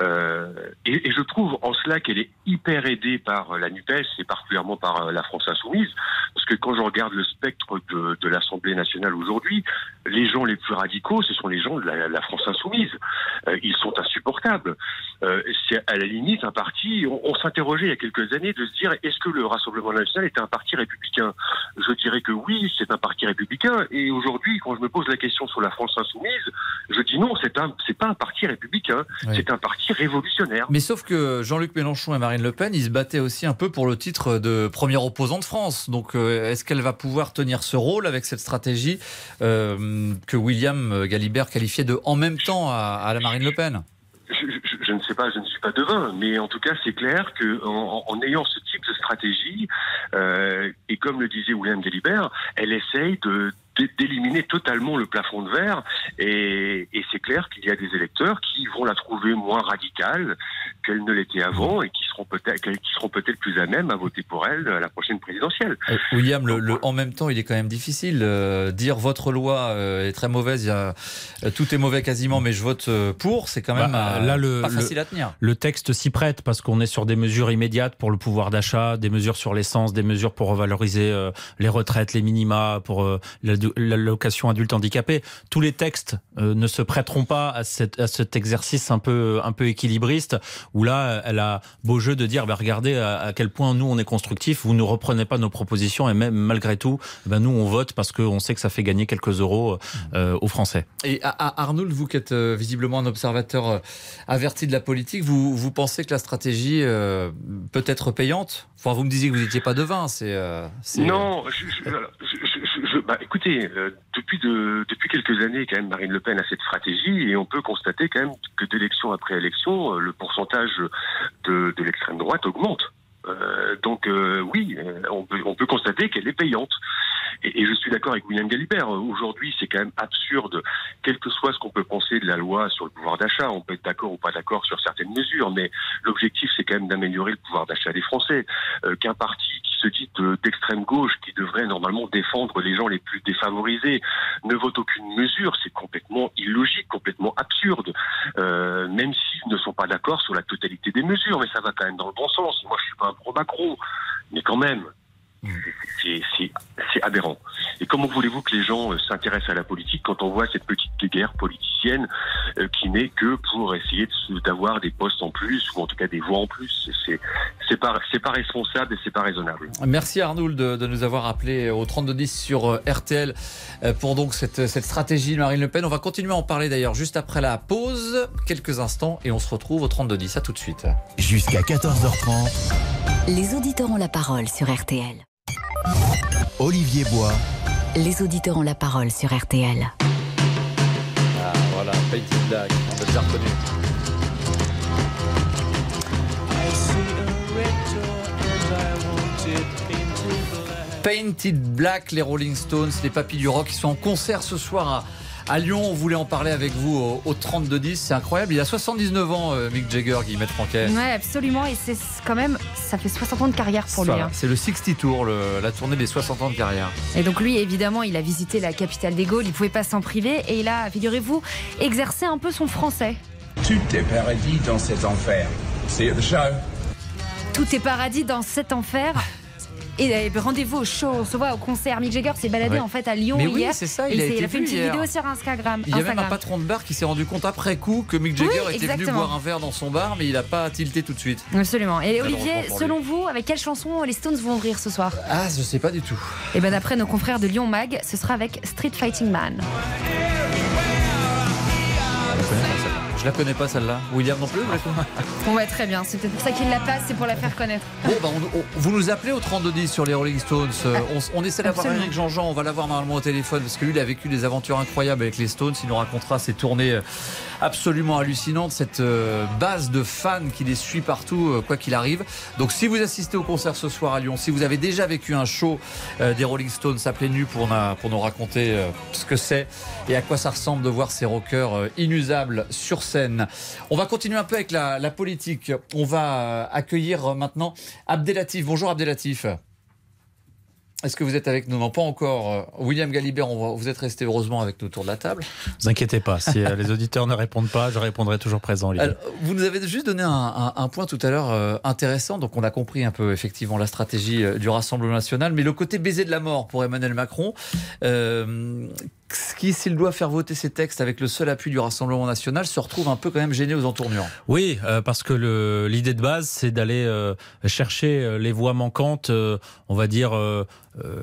Euh, et, et, je trouve en cela qu'elle est hyper aidée par la Nupes et particulièrement par la France insoumise, parce que quand je regarde le spectre de, de l'Assemblée nationale aujourd'hui, les gens les plus radicaux, ce sont les gens de la, la France insoumise. ils sont insupportables. C'est à la limite un parti. On, on s'interrogeait il y a quelques années de se dire est-ce que le Rassemblement national était un parti républicain. Je dirais que oui, c'est un parti républicain. Et aujourd'hui, quand je me pose la question sur la France insoumise, je dis non, c'est un, c'est pas un parti républicain, c'est un parti révolutionnaire. Mais sauf que Jean-Luc Mélenchon et Marine Le Pen, ils se battaient aussi un peu pour le titre de premier opposant de France. Donc, euh, est-ce qu'elle va pouvoir tenir ce rôle avec cette stratégie euh, que William Galibert qualifiait de en même temps à la Marine Le Pen? Je, ne sais pas, je ne suis pas devin, mais en tout cas, c'est clair que en, ayant ce type de stratégie, euh, comme le disait William Galibert, elle essaye d'éliminer totalement le plafond de verre. Et, et c'est clair qu'il y a des électeurs qui vont la trouver moins radicale qu'elle ne l'était avant et qui seront peut-être qui seront peut-être plus à même à voter pour elle à la prochaine présidentielle. Euh, William, le, en même temps, il est quand même difficile. Euh, dire votre loi euh, est très mauvaise, il y a, tout est mauvais quasiment, mais je vote pour, c'est quand même bah, là, le, pas facile à tenir. Le texte s'y prête parce qu'on est sur des mesures immédiates pour le pouvoir d'achat, des mesures sur l'essence, des mesures pour revaloriser les retraites, les minima, pour la l'allocation adulte handicapé. Tous les textes euh, ne se prêteront pas à, cet exercice un peu, un peu équilibriste où là, elle a beau jeu de dire, bah, regardez à, quel point nous, on est constructif, vous ne reprenez pas nos propositions et même malgré tout, ben, nous, on vote parce qu'on sait que ça fait gagner quelques euros euh, aux Français. Et à, Arnould, vous qui êtes euh, visiblement un observateur averti de la politique, vous, vous pensez que la stratégie peut être payante? Enfin, vous me disiez que vous n'étiez pas devin, c'est... non, je, bah, écoutez, euh, depuis, de, depuis quelques années, quand même, Marine Le Pen a cette stratégie et on peut constater quand même que d'élection après élection, euh, le pourcentage de, de l'extrême droite augmente. Euh, donc oui, on peut, on peut constater qu'elle est payante. Et, je suis d'accord avec William Galibert. Aujourd'hui, c'est quand même absurde, quel que soit ce qu'on peut penser de la loi sur le pouvoir d'achat. On peut être d'accord ou pas d'accord sur certaines mesures, mais l'objectif, c'est quand même d'améliorer le pouvoir d'achat des Français. Qu'un parti qui se dit d'extrême gauche, qui devrait normalement défendre les gens les plus défavorisés, ne vote aucune mesure, c'est complètement illogique, complètement absurde. Euh, même s'ils ne sont pas d'accord sur la totalité des mesures, mais ça va quand même dans le bon sens. Moi, je suis pas un pro Macron, mais quand même, c'est aberrant. Et comment voulez-vous que les gens euh, s'intéressent à la politique quand on voit cette petite guerre politicienne euh, qui n'est que pour essayer d'avoir des postes en plus ou en tout cas des voix en plus? C'est pas pas responsable et c'est pas raisonnable. Merci Arnould de, de, nous avoir appelé au 3210 sur euh, RTL pour donc cette, cette stratégie de Marine Le Pen. On va continuer à en parler d'ailleurs juste après la pause, quelques instants et on se retrouve au 3210. À tout de suite. Jusqu'à 14h30. Les auditeurs ont la parole sur RTL. Olivier Bois. Les auditeurs ont la parole sur RTL. Ah voilà, Painted Black, on a déjà reconnu. Painted Black, les Rolling Stones, les Papilles du Rock, qui sont en concert ce soir à à Lyon, on voulait en parler avec vous au, 32-10. C'est incroyable. Il a 79 ans, euh, Mick Jagger, Guillemette Franquet. Oui, absolument. Et c'est quand même, ça fait 60 ans de carrière pour lui. Hein. C'est le 60 Tour, la tournée des 60 ans de carrière. Et donc lui, évidemment, il a visité la capitale des Gaules. Il pouvait pas s'en priver. Et il a, figurez-vous, exercé un peu son français. Tout est paradis dans cet enfer. C'est the show. Tout est paradis dans cet enfer. Et rendez-vous au show, on se voit au concert. Mick Jagger s'est baladé en fait à Lyon Mais hier. Oui, c'est ça, il, a, fait une petite vidéo sur Instagram. Il y a même un patron de bar qui s'est rendu compte après coup que Mick Jagger était venu boire un verre dans son bar, mais il n'a pas tilté tout de suite. Absolument. Et Olivier, selon vous, avec quelle chanson les Stones vont ouvrir ce soir? Ah, je sais pas du tout. Et eh ben d'après nos confrères de Lyon Mag, ce sera avec Street Fighting Man. Je la connais pas celle-là. William non plus Bon ouais très bien. C'est peut-être pour ça qu'il la passe, c'est pour la faire connaître. Bon bah vous nous appelez au 3210 sur les Rolling Stones. Euh, ah, on, essaie d'avoir Eric Jean-Jean. On va l'avoir normalement au téléphone parce que lui il a vécu des aventures incroyables avec les Stones. Il nous racontera ses tournées euh, absolument hallucinantes, cette euh, base de fans qui les suit partout quoi qu'il arrive. Donc si vous assistez au concert ce soir à Lyon, si vous avez déjà vécu un show des Rolling Stones, appelez-nous pour, pour nous raconter ce que c'est et à quoi ça ressemble de voir ces rockers inusables sur scène on va continuer un peu avec la, politique. On va accueillir maintenant Abdelatif. Bonjour Abdelatif. Est-ce que vous êtes avec nous Non, pas encore. Euh, William Galibert, vous êtes resté heureusement avec nous autour de la table. Ne vous inquiétez pas, si euh, les auditeurs ne répondent pas, je répondrai toujours présent. vous nous avez juste donné un, point tout à l'heure euh, intéressant. Donc on a compris un peu effectivement la stratégie du Rassemblement national, mais le côté baiser de la mort pour Emmanuel Macron qui, s'il doit faire voter ces textes avec le seul appui du Rassemblement national, se retrouve un peu quand même gêné aux entournures. Oui, euh, parce que l'idée de base, c'est d'aller euh, chercher euh, les voix manquantes, on va dire,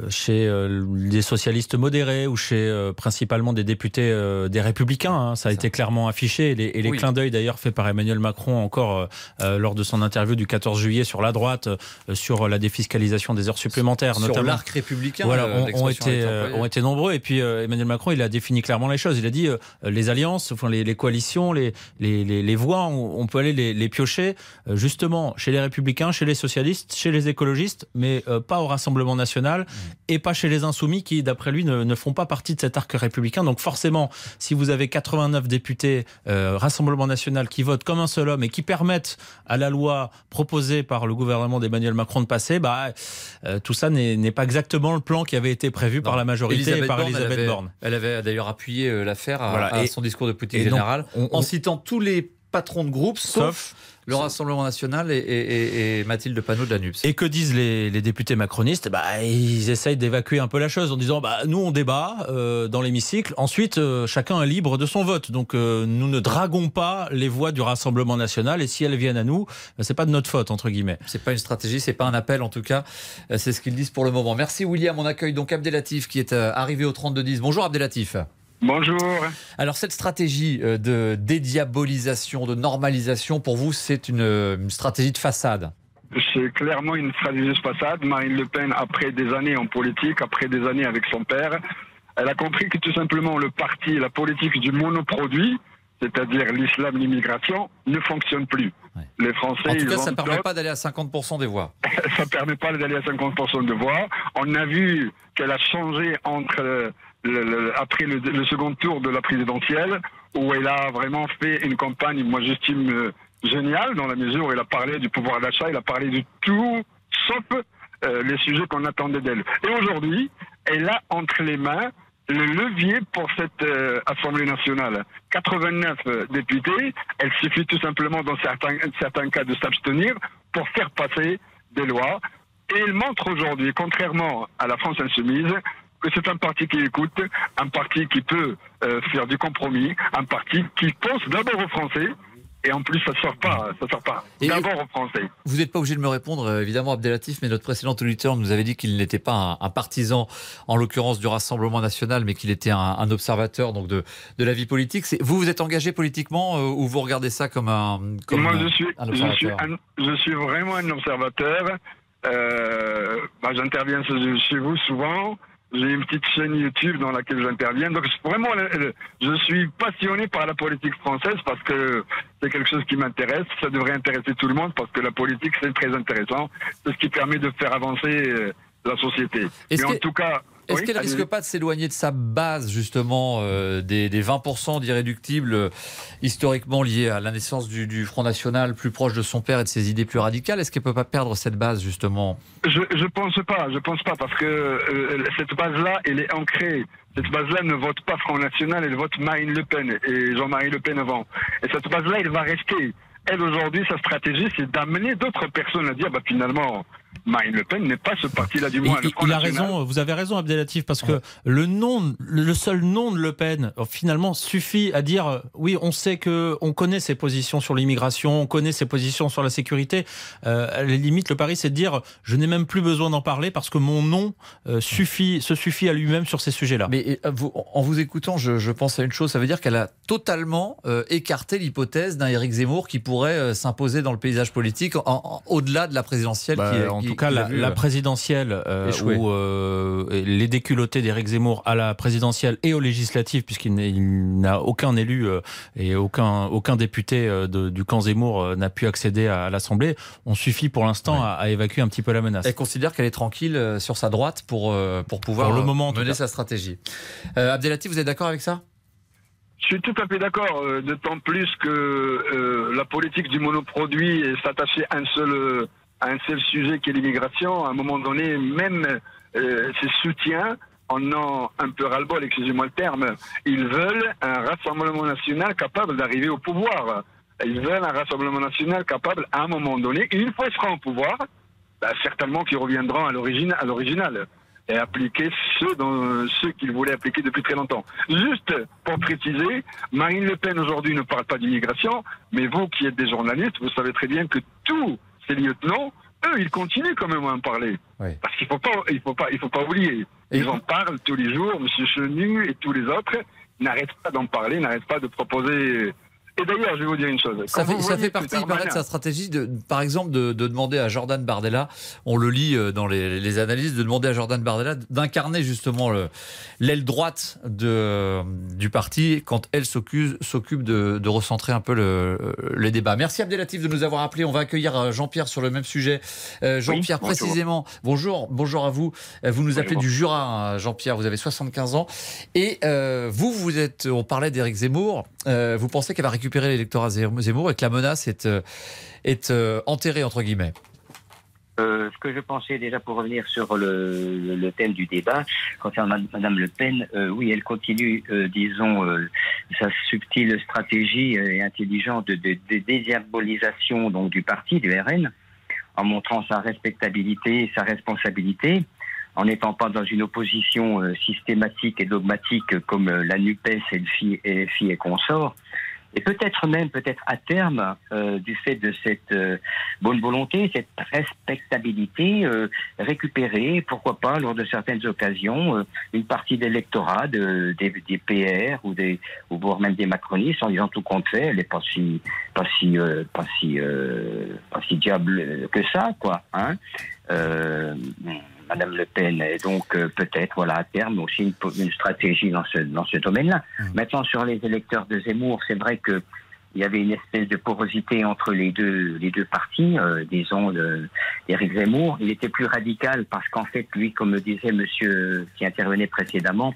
chez les socialistes modérés ou chez principalement des députés des Républicains. Hein. Ça a été clairement affiché. Et les, clins d'œil d'ailleurs faits par Emmanuel Macron encore lors de son interview du 14 juillet sur la droite, sur la défiscalisation des heures supplémentaires, sur, notamment. L'arc républicain. Voilà, ont, été, ont été nombreux. Et puis Emmanuel Macron Macron, il a défini clairement les choses. Il a dit euh, les alliances, enfin les, coalitions, les, les, les, voix, on, peut aller les, piocher euh, justement chez les républicains, chez les socialistes, chez les écologistes, mais euh, pas au Rassemblement national et pas chez les insoumis qui, d'après lui, ne, ne, font pas partie de cet arc républicain. Donc forcément, si vous avez 89 députés Rassemblement national qui votent comme un seul homme et qui permettent à la loi proposée par le gouvernement d'Emmanuel Macron de passer, bah, tout ça n'est pas exactement le plan qui avait été prévu par la majorité et par Elisabeth Borne. Elle avait d'ailleurs appuyé euh, l'affaire à, son discours de politique générale en citant tous les patrons de groupe, sauf le Rassemblement national et, Mathilde Panot de la NUPS. Et que disent les, députés macronistes? Bah, Ils essayent d'évacuer un peu la chose en disant bah, nous, on débat euh, dans l'hémicycle. Ensuite, euh, chacun est libre de son vote. Donc, euh, nous ne draguons pas les voix du Rassemblement national. Et si elles viennent à nous, bah, c'est pas de notre faute, entre guillemets. C'est pas une stratégie, c'est pas un appel, en tout cas. C'est ce qu'ils disent pour le moment. Merci, William. On accueille donc Abdelatif qui est arrivé au 32-10. Bonjour, Abdelatif. Bonjour. Alors cette stratégie euh, de dédiabolisation, de normalisation, pour vous, c'est une, stratégie de façade c'est clairement une stratégie de façade. Marine Le Pen, après des années en politique, après des années avec son père, elle a compris que tout simplement le parti, la politique du monoproduit, c'est-à-dire l'islam, l'immigration, ne fonctionne plus. Les Français. En tout cas, ça ne permet pas d'aller à 50% des voix. ça ne permet pas d'aller à 50% de voix. On a vu qu'elle a changé entre après le, second tour de la présidentielle, où elle a vraiment fait une campagne, moi j'estime euh, géniale, dans la mesure où elle a parlé du pouvoir d'achat, elle a parlé de tout, sauf euh, les sujets qu'on attendait d'elle. Et aujourd'hui, elle a entre les mains le levier pour cette euh, Assemblée nationale. 89 députés, elle suffit tout simplement dans certains cas de s'abstenir pour faire passer des lois. Et elle montre aujourd'hui, contrairement à la France insoumise, que c'est un parti qui écoute, un parti qui peut euh, faire du compromis, un parti qui pense d'abord aux Français. Et en plus, ça ne sort pas, ça sort pas. D'abord aux Français. Vous n'êtes pas obligé de me répondre, euh, évidemment, Abdelatif, mais notre précédent auditeur nous avait dit qu'il n'était pas un, partisan, en l'occurrence du Rassemblement national, mais qu'il était un, observateur donc de, de la vie politique. Vous, vous êtes engagé politiquement euh, ou vous regardez ça comme un, comme Moi, je suis, je suis, je suis vraiment un observateur. Bah, j'interviens chez vous souvent. J'ai une petite chaîne YouTube dans laquelle j'interviens. Donc vraiment, je suis passionné par la politique française parce que c'est quelque chose qui m'intéresse. Ça devrait intéresser tout le monde parce que la politique, c'est très intéressant. C'est ce qui permet de faire avancer euh, la société. Mais en tout cas, est-ce qu'elle risque pas de s'éloigner de sa base, justement, euh, des, 20% d'irréductibles euh, historiquement liés à la naissance du, Front National, plus proche de son père et de ses idées plus radicales? Est-ce qu'elle peut pas perdre cette base, justement? Je ne pense pas, je pense pas, parce que euh, cette base-là, elle est ancrée. Cette base-là ne vote pas Front National, elle vote Marine Le Pen et Jean-Marie Le Pen avant. Et cette base-là, elle va rester. Elle, aujourd'hui, sa stratégie, c'est d'amener d'autres personnes à dire, bah, finalement, Marine Le Pen n'est pas ce parti-là du moins. Il, a raison, vous avez raison Abdelatif, parce que le nom, le seul nom de Le Pen, euh, finalement, suffit à dire euh, oui, on sait que, on connaît ses positions sur l'immigration, on connaît ses positions sur la sécurité. Euh, à la limite, le pari, c'est de dire je n'ai même plus besoin d'en parler parce que mon nom suffit, se suffit à lui-même sur ces sujets-là. Mais en vous écoutant, je, pense à une chose, ça veut dire qu'elle a totalement écarté l'hypothèse d'un Éric Zemmour qui pourrait s'imposer dans le paysage politique au-delà de la présidentielle bah, qui est en tout cas, la, euh, présidentielle euh, ou euh, les déculottés d'Éric Zemmour à la présidentielle et aux législatives, puisqu'il n'a aucun élu et aucun, aucun député du camp Zemmour n'a pu accéder à, l'Assemblée, on suffit pour l'instant à, évacuer un petit peu la menace. Elle considère qu'elle est tranquille sur sa droite pour, pour pouvoir le moment, mener sa stratégie. Abdelati, vous êtes d'accord avec ça? Je suis tout à fait d'accord, d'autant plus que la politique du monoproduit est s'attacher à un seul un seul sujet qui est l'immigration, à un moment donné, même euh, ses soutiens en ont un peu ras-le-bol, excusez-moi le terme. Ils veulent un rassemblement national capable d'arriver au pouvoir. Ils veulent un rassemblement national capable, à un moment donné, une fois seront au pouvoir, bah, certainement qu'ils reviendront à l'origine, à l'original et appliquer ceux, dans, ceux qu'ils voulaient appliquer depuis très longtemps. Juste pour préciser, Marine Le Pen aujourd'hui ne parle pas d'immigration, mais vous qui êtes des journalistes, vous savez très bien que tout ces lieutenants, eux, ils continuent quand même à en parler. Parce qu'il faut pas, il faut pas, il faut pas oublier. Ils en parlent tous les jours. Monsieur Chenu et tous les autres n'arrêtent pas d'en parler, n'arrêtent pas de proposer. Et d'ailleurs, je vais vous dire une chose. Ça fait, ça fait partie, il paraît, de sa stratégie, de, par exemple, de, de, demander à Jordan Bardella, on le lit euh, dans les, les analyses, de demander à Jordan Bardella d'incarner justement l'aile droite de, du parti quand elle s'occupe de, de, recentrer un peu le, les débats. Merci Abdelatif de nous avoir appelé. On va accueillir euh, Jean-Pierre sur le même sujet. Euh, Jean-Pierre, précisément, bonjour, bonjour à vous. Vous nous appelez du Jura, hein, Jean-Pierre, vous avez 75 ans. Et vous, vous êtes, on parlait d'Éric Zemmour, vous pensez qu'elle va récupérer récupérer l'électorat Zemmour et que la menace est, euh, est euh, enterrée, entre guillemets. Euh, ce que je pensais déjà pour revenir sur le, le, thème du débat concernant Madame Le Pen, oui, elle continue, disons, sa subtile stratégie et intelligente de, de, donc du parti, du RN, en montrant sa respectabilité et sa responsabilité, en n'étant pas dans une opposition systématique et dogmatique comme la NUPES et le FI et, et consorts, et peut-être même, peut-être à terme, euh, du fait de cette euh, bonne volonté, cette respectabilité, euh, récupérer, pourquoi pas, lors de certaines occasions, euh, une partie de l'électorat de, des, des, PR ou des, ou voire même des macronistes, en disant tout compte fait, elle n'est pas si, pas si, pas si, pas si diable que ça, quoi. Hein Madame Le Pen. Et donc euh, peut-être, voilà, à terme aussi une, une stratégie dans ce, dans ce domaine-là. Mmh. Maintenant, sur les électeurs de Zemmour, c'est vrai que il y avait une espèce de porosité entre les deux, les deux partis, euh, disons, d'Éric Zemmour. Il était plus radical parce qu'en fait, lui, comme le disait monsieur qui intervenait précédemment,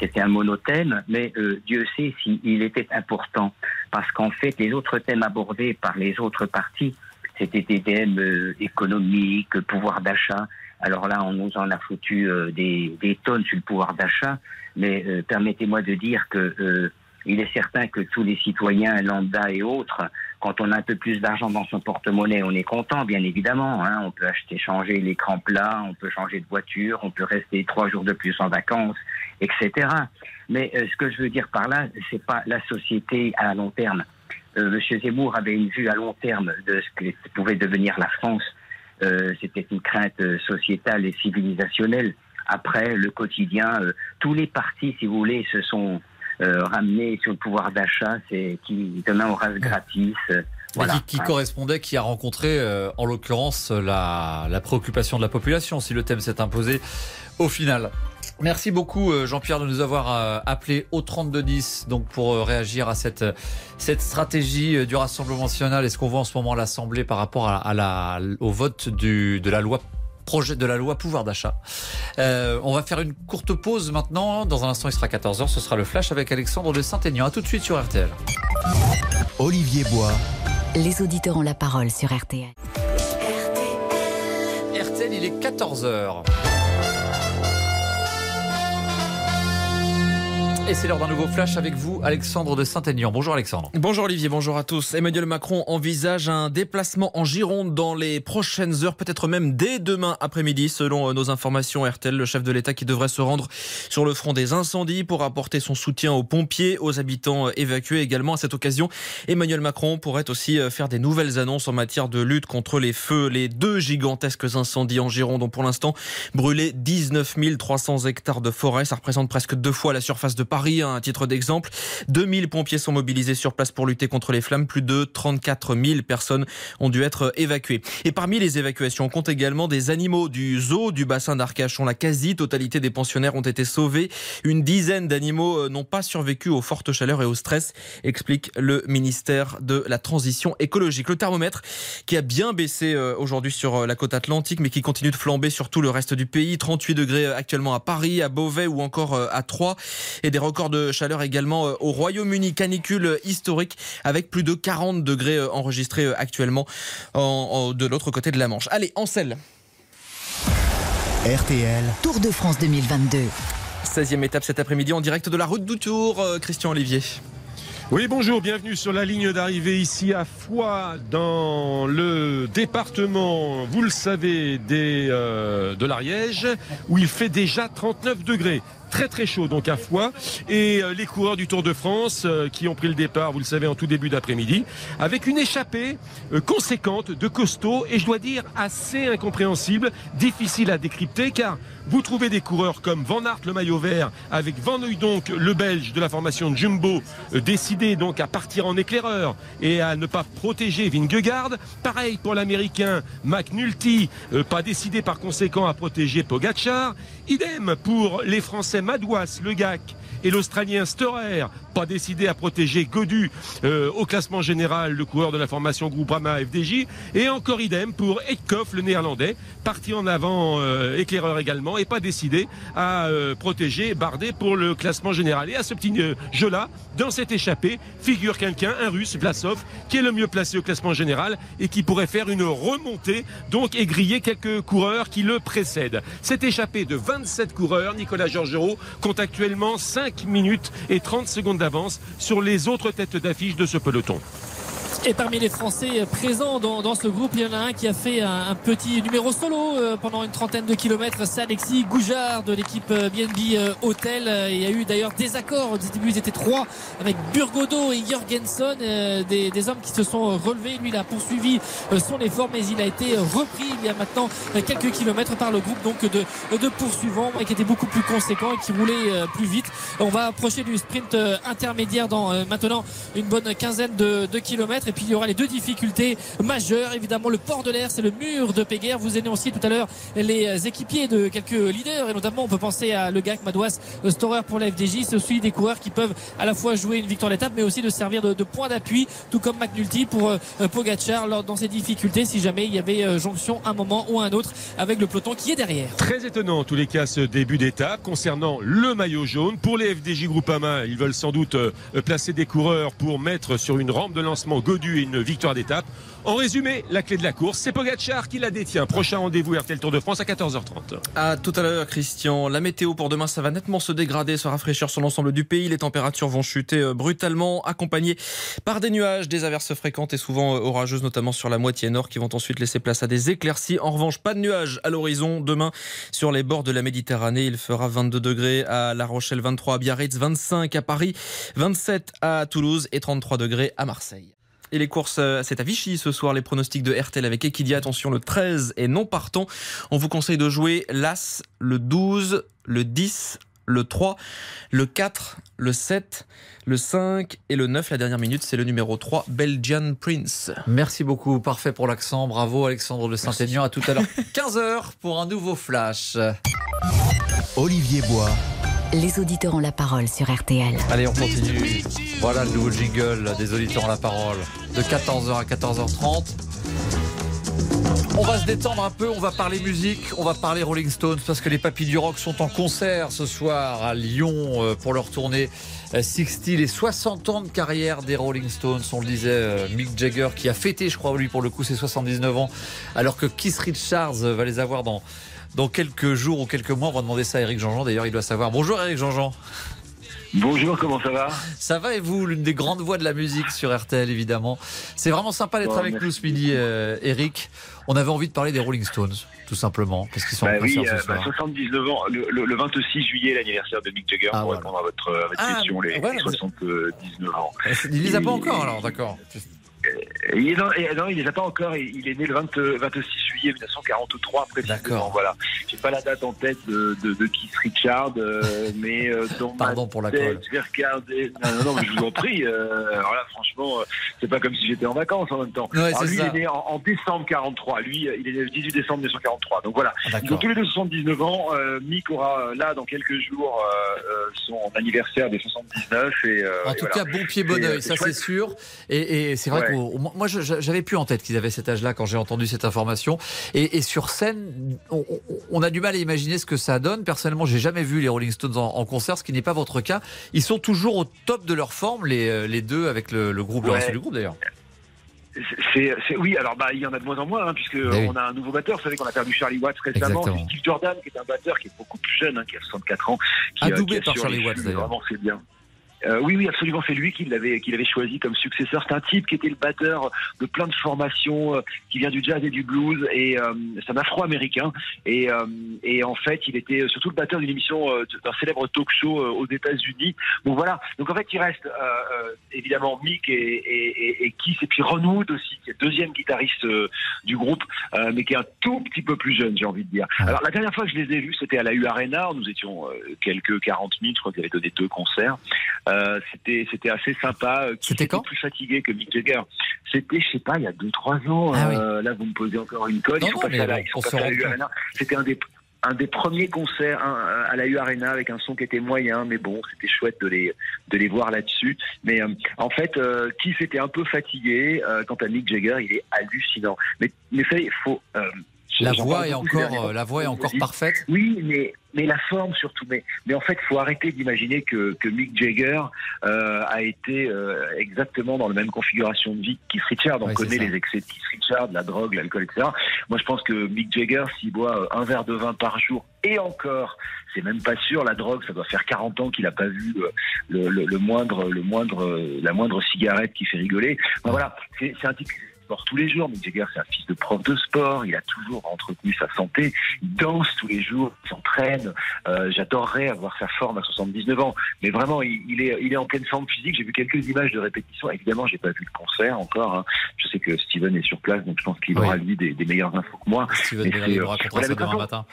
c'était un monothème, mais euh, Dieu sait s'il était important. Parce qu'en fait, les autres thèmes abordés par les autres partis, c'était des thèmes euh, économiques, pouvoir d'achat, alors là, on nous en a foutu euh, des, des, tonnes sur le pouvoir d'achat, mais euh, permettez-moi de dire que euh, il est certain que tous les citoyens lambda et autres, quand on a un peu plus d'argent dans son porte-monnaie, on est content, bien évidemment. Hein. On peut acheter, changer l'écran plat, on peut changer de voiture, on peut rester trois jours de plus en vacances, etc. Mais ce que je veux dire par là, c'est pas la société à long terme. Monsieur Zemmour avait une vue à long terme de ce que pouvait devenir la France euh, c'était une crainte euh, sociétale et civilisationnelle. Après, le quotidien, euh, tous les partis, si vous voulez, se sont ramenés sur le pouvoir d'achat, c'est qui demain aura gratis. Voilà. Qui, qui correspondait, qui a rencontré, en l'occurrence, la, la, préoccupation de la population, si le thème s'est imposé au final. Merci beaucoup Jean-Pierre de nous avoir appelé au 3210 donc pour réagir à cette cette stratégie du Rassemblement national et ce qu'on voit en ce moment à l'Assemblée par rapport à, la au vote du, de la loi projet de la loi pouvoir d'achat? Euh, on va faire une courte pause maintenant. Dans un instant, il sera 14h. Ce sera le flash avec Alexandre de Saint-Aignan. A tout de suite sur RTL. Olivier Bois. Les auditeurs ont la parole sur RTL. RTL, RTL il est 14h. Et c'est l'heure d'un nouveau flash avec vous, Alexandre de Saint-Aignan. Bonjour Alexandre. Bonjour Olivier, bonjour à tous. Emmanuel Macron envisage un déplacement en Gironde dans les prochaines heures, peut-être même dès demain après-midi, selon euh, nos informations RTL, le chef de l'État qui devrait se rendre sur le front des incendies pour apporter son soutien aux pompiers, aux habitants euh, évacués également. À cette occasion, Emmanuel Macron pourrait aussi euh, faire des nouvelles annonces en matière de lutte contre les feux. Les deux gigantesques incendies en Gironde ont pour l'instant brûlé 19 300 hectares de forêt. Ça représente presque deux fois la surface de Paris, à titre d'exemple. 2000 pompiers sont mobilisés sur place pour lutter contre les flammes. Plus de 34 000 personnes ont dû être évacuées. Et parmi les évacuations, on compte également des animaux du zoo du bassin d'Arcachon. La quasi-totalité des pensionnaires ont été sauvés. Une dizaine d'animaux euh, n'ont pas survécu aux fortes chaleurs et au stress, explique le ministère de la Transition écologique. Le thermomètre qui a bien baissé euh, aujourd'hui sur euh, la côte atlantique, mais qui continue de flamber sur tout le reste du pays. 38 degrés actuellement à Paris, à Beauvais ou encore à Troyes. Records de chaleur également euh, au Royaume-Uni. Canicule historique avec plus de 40 degrés euh, enregistrés euh, actuellement de l'autre côté de la Manche. Allez, en selle. RTL. Tour de France 2022. 16e étape cet après-midi en direct de la route du Tour. Christian Olivier. Oui, bonjour, bienvenue sur la ligne d'arrivée ici à Foix, dans le département, vous le savez, des, de l'Ariège, où il fait déjà 39 degrés. Très très chaud donc à Foix. Et les coureurs du Tour de France qui ont pris le départ, vous le savez, en tout début d'après-midi, avec une échappée conséquente de costaud et je dois dire assez incompréhensible, difficile à décrypter car vous trouvez des coureurs comme Van Aert, le maillot vert, avec Van donc le belge de la formation Jumbo, euh, décidé donc à partir en éclaireur et à ne pas protéger Vingegaard. Pareil pour l'américain McNulty, euh, pas décidé par conséquent à protéger Pogachar. Idem pour les français Madouas, Le Gac et l'Australien Storer, pas décidé à protéger Godu euh, au classement général, le coureur de la formation Groupama FDJ. Et encore idem pour Edkoff, le néerlandais, parti en avant, euh, éclaireur également, et pas décidé à euh, protéger Bardet pour le classement général. Et à ce petit jeu-là, dans cette échappée, figure quelqu'un, un russe, Vlasov, qui est le mieux placé au classement général et qui pourrait faire une remontée, donc et griller quelques coureurs qui le précèdent. Cette échappée de 27 coureurs, Nicolas Georgerot compte actuellement 5 minutes et 30 secondes d'avance sur les autres têtes d'affiche de ce peloton. Et parmi les Français présents dans, ce groupe, il y en a un qui a fait un, petit numéro solo euh, pendant une trentaine de kilomètres. C'est Alexis Goujard de l'équipe BNB euh, euh, Hotel. Il y a eu d'ailleurs des accords. Au début, ils étaient trois avec Burgodo et Jorgensen, des, hommes qui se sont relevés. Lui, il a poursuivi son effort, mais il a été repris il y a maintenant quelques kilomètres par le groupe donc de, de poursuivants qui était beaucoup plus conséquent et qui roulait plus vite. On va approcher du sprint intermédiaire dans maintenant une bonne quinzaine de, de kilomètres. Et puis il y aura les deux difficultés majeures. Évidemment, le port de l'air, c'est le mur de Péguerre. Vous aussi tout à l'heure les équipiers de quelques leaders. Et notamment, on peut penser à Le Gac, Madouas, Storer pour la FDJ. C'est aussi des coureurs qui peuvent à la fois jouer une victoire d'étape, mais aussi de servir de, point d'appui, tout comme McNulty pour euh, Pogachar dans ces difficultés si jamais il y avait euh, jonction un moment ou un autre avec le peloton qui est derrière. Très étonnant en tous les cas ce début d'étape concernant le maillot jaune. Pour les FDJ Groupama, ils veulent sans doute euh, placer des coureurs pour mettre sur une rampe de lancement et une victoire d'étape. En résumé, la clé de la course, c'est Pogacar qui la détient. Prochain rendez-vous RTL Tour de France à 14h30. À tout à l'heure, Christian. La météo pour demain, ça va nettement se dégrader, se rafraîchir sur l'ensemble du pays. Les températures vont chuter euh, brutalement, accompagnées par des nuages, des averses fréquentes et souvent euh, orageuses, notamment sur la moitié nord, qui vont ensuite laisser place à des éclaircies. En revanche, pas de nuages à l'horizon. Demain, sur les bords de la Méditerranée, il fera 22 degrés à La Rochelle, 23 à Biarritz, 25 à Paris, 27 à Toulouse et 33 degrés à Marseille. Et les courses, euh, c'est à Vichy ce soir, les pronostics de RTL avec Equidia. Attention, le 13 est non partant. On vous conseille de jouer l'As, le 12, le 10, le 3, le 4, le 7, le 5 et le 9. La dernière minute, c'est le numéro 3, Belgian Prince. Merci beaucoup, parfait pour l'accent. Bravo Alexandre de Saint-Aignan. À tout à l'heure, 15h pour un nouveau flash. Olivier Bois les auditeurs ont la parole sur RTL. Allez, on continue. Voilà le nouveau jingle des auditeurs ont la parole. De 14h à 14h30. On va se détendre un peu, on va parler musique, on va parler Rolling Stones parce que les Papis du Rock sont en concert ce soir à Lyon euh, pour leur tournée 60, les 60 ans de carrière des Rolling Stones. On le disait, euh, Mick Jagger qui a fêté, je crois, lui pour le coup, ses 79 ans, alors que Keith Richards va les avoir dans dans quelques jours ou quelques mois. On va demander ça à Eric Jean-Jean. D'ailleurs, il doit savoir. Bonjour Eric Jean-Jean. Bonjour, comment ça va? Ça va et vous, l'une des grandes voix de la musique sur RTL évidemment. C'est vraiment sympa d'être avec nous ce midi, euh, Eric. On avait envie de parler des Rolling Stones, tout simplement, parce qu'ils sont bah en ce euh, soir. Bah, 79 ans, le, 26 juillet, l'anniversaire de Mick Jagger, Ah, pour voilà. répondre à votre, à votre Ah, question, les, voilà, les 79 ans. Il les a pas encore alors, d'accord. Euh, Il est dans- non, il les a pas encore. Il est né le 20 26 juillet 1943 précisément. Voilà. J'ai pas la date en tête de, de, de Keith Richard, euh, mais euh, dans Pardon ma pour la tête, je vais regarder. Non, non, non, mais je vous en prie. Euh, alors là, franchement, euh, c'est pas comme si j'étais en vacances en même temps. Ouais, Alors lui, ça. il est né en, en décembre 43. Lui, euh, il est né le 18 décembre 1943. Donc voilà. Ah, d'accord. Ils ont tous les deux 79 ans. Euh, Mick aura euh, là dans quelques jours euh, euh, son anniversaire des 79 et euh, En et tout voilà. cas, bon pied, bon euh, oeil, ça c'est sûr. Et, et c'est vrai Ouais. que moi, j'avais plus en tête qu'ils avaient cet âge-là quand j'ai entendu cette information. Et, et sur scène, on, a du mal à imaginer ce que ça donne. Personnellement, j'ai jamais vu les Rolling Stones en, en concert, ce qui n'est pas votre cas. Ils sont toujours au top de leur forme, les, euh, les deux avec le, le groupe, le reste du groupe d'ailleurs. C'est, c'est- oui, alors bah il y en a de moins en moins, hein, puisque Ben oui. on a un nouveau batteur. Vous savez qu'on a perdu Charlie Watts récemment. Steve Jordan, qui est un batteur qui est beaucoup plus jeune, hein, qui a 64 ans, qui, Adoubé qui par assure Charlie Watts, d'ailleurs. Vraiment, c'est bien. Euh, oui, oui, absolument. C'est lui qui l'avait, qui l'avait choisi comme successeur. C'est un type qui était le batteur de plein de formations, euh, qui vient du jazz et du blues, et euh, c'est un Afro-américain. Et, et en fait, il était surtout le batteur d'une émission d'un célèbre talk-show aux États-Unis. Donc voilà. Donc en fait, il reste évidemment Mick et, et, et, Kiss, et puis Ron Wood aussi, qui est deuxième guitariste du groupe, mais qui est un tout petit peu plus jeune, j'ai envie de dire. Alors la dernière fois que je les ai vus, c'était à la U Arena. Nous étions quelques 40 000, je crois qu'ils avaient donné deux concerts. Euh, c'était c'était assez sympa. Euh, c'était quand Plus fatigué que Mick Jagger. C'était je sais pas il y a 2-3 ans. Ah euh, là vous me posez encore une colle. ils sont passés à la, C'était un des un des premiers concerts à la U Arena avec un son qui était moyen, mais bon, c'était chouette de les de les voir là-dessus. Mais en fait, qui s'était un peu fatigué quant à Mick Jagger, il est hallucinant. Mais mais il faut la voix est encore la voix est encore parfaite. Oui, mais mais la forme surtout. Mais, mais en fait, il faut arrêter d'imaginer que, que Mick Jagger euh, a été euh, exactement dans la même configuration de vie que Keith Richard. On connaît les excès de Keith Richard, la drogue, l'alcool, etc. Moi, je pense que Mick Jagger, s'il boit un verre de vin par jour, et encore, c'est même pas sûr, la drogue, ça doit faire 40 ans qu'il n'a pas vu euh, le, le, le, moindre, le moindre, la moindre cigarette qui fait rigoler. voilà, c'est un type tous les jours. Mick Jagger, c'est un fils de prof de sport. Il a toujours entretenu sa santé. Il danse tous les jours. Il s'entraîne. Euh, j'adorerais avoir sa forme à 79 ans. Mais vraiment, il, est, il est en pleine forme physique. J'ai vu quelques images de répétition. Évidemment, j'ai pas vu le concert encore. Hein. Je sais que Steven est sur place, donc je pense qu'il aura lui des, des meilleures infos que moi. Steven il euh, racontera ça demain matin.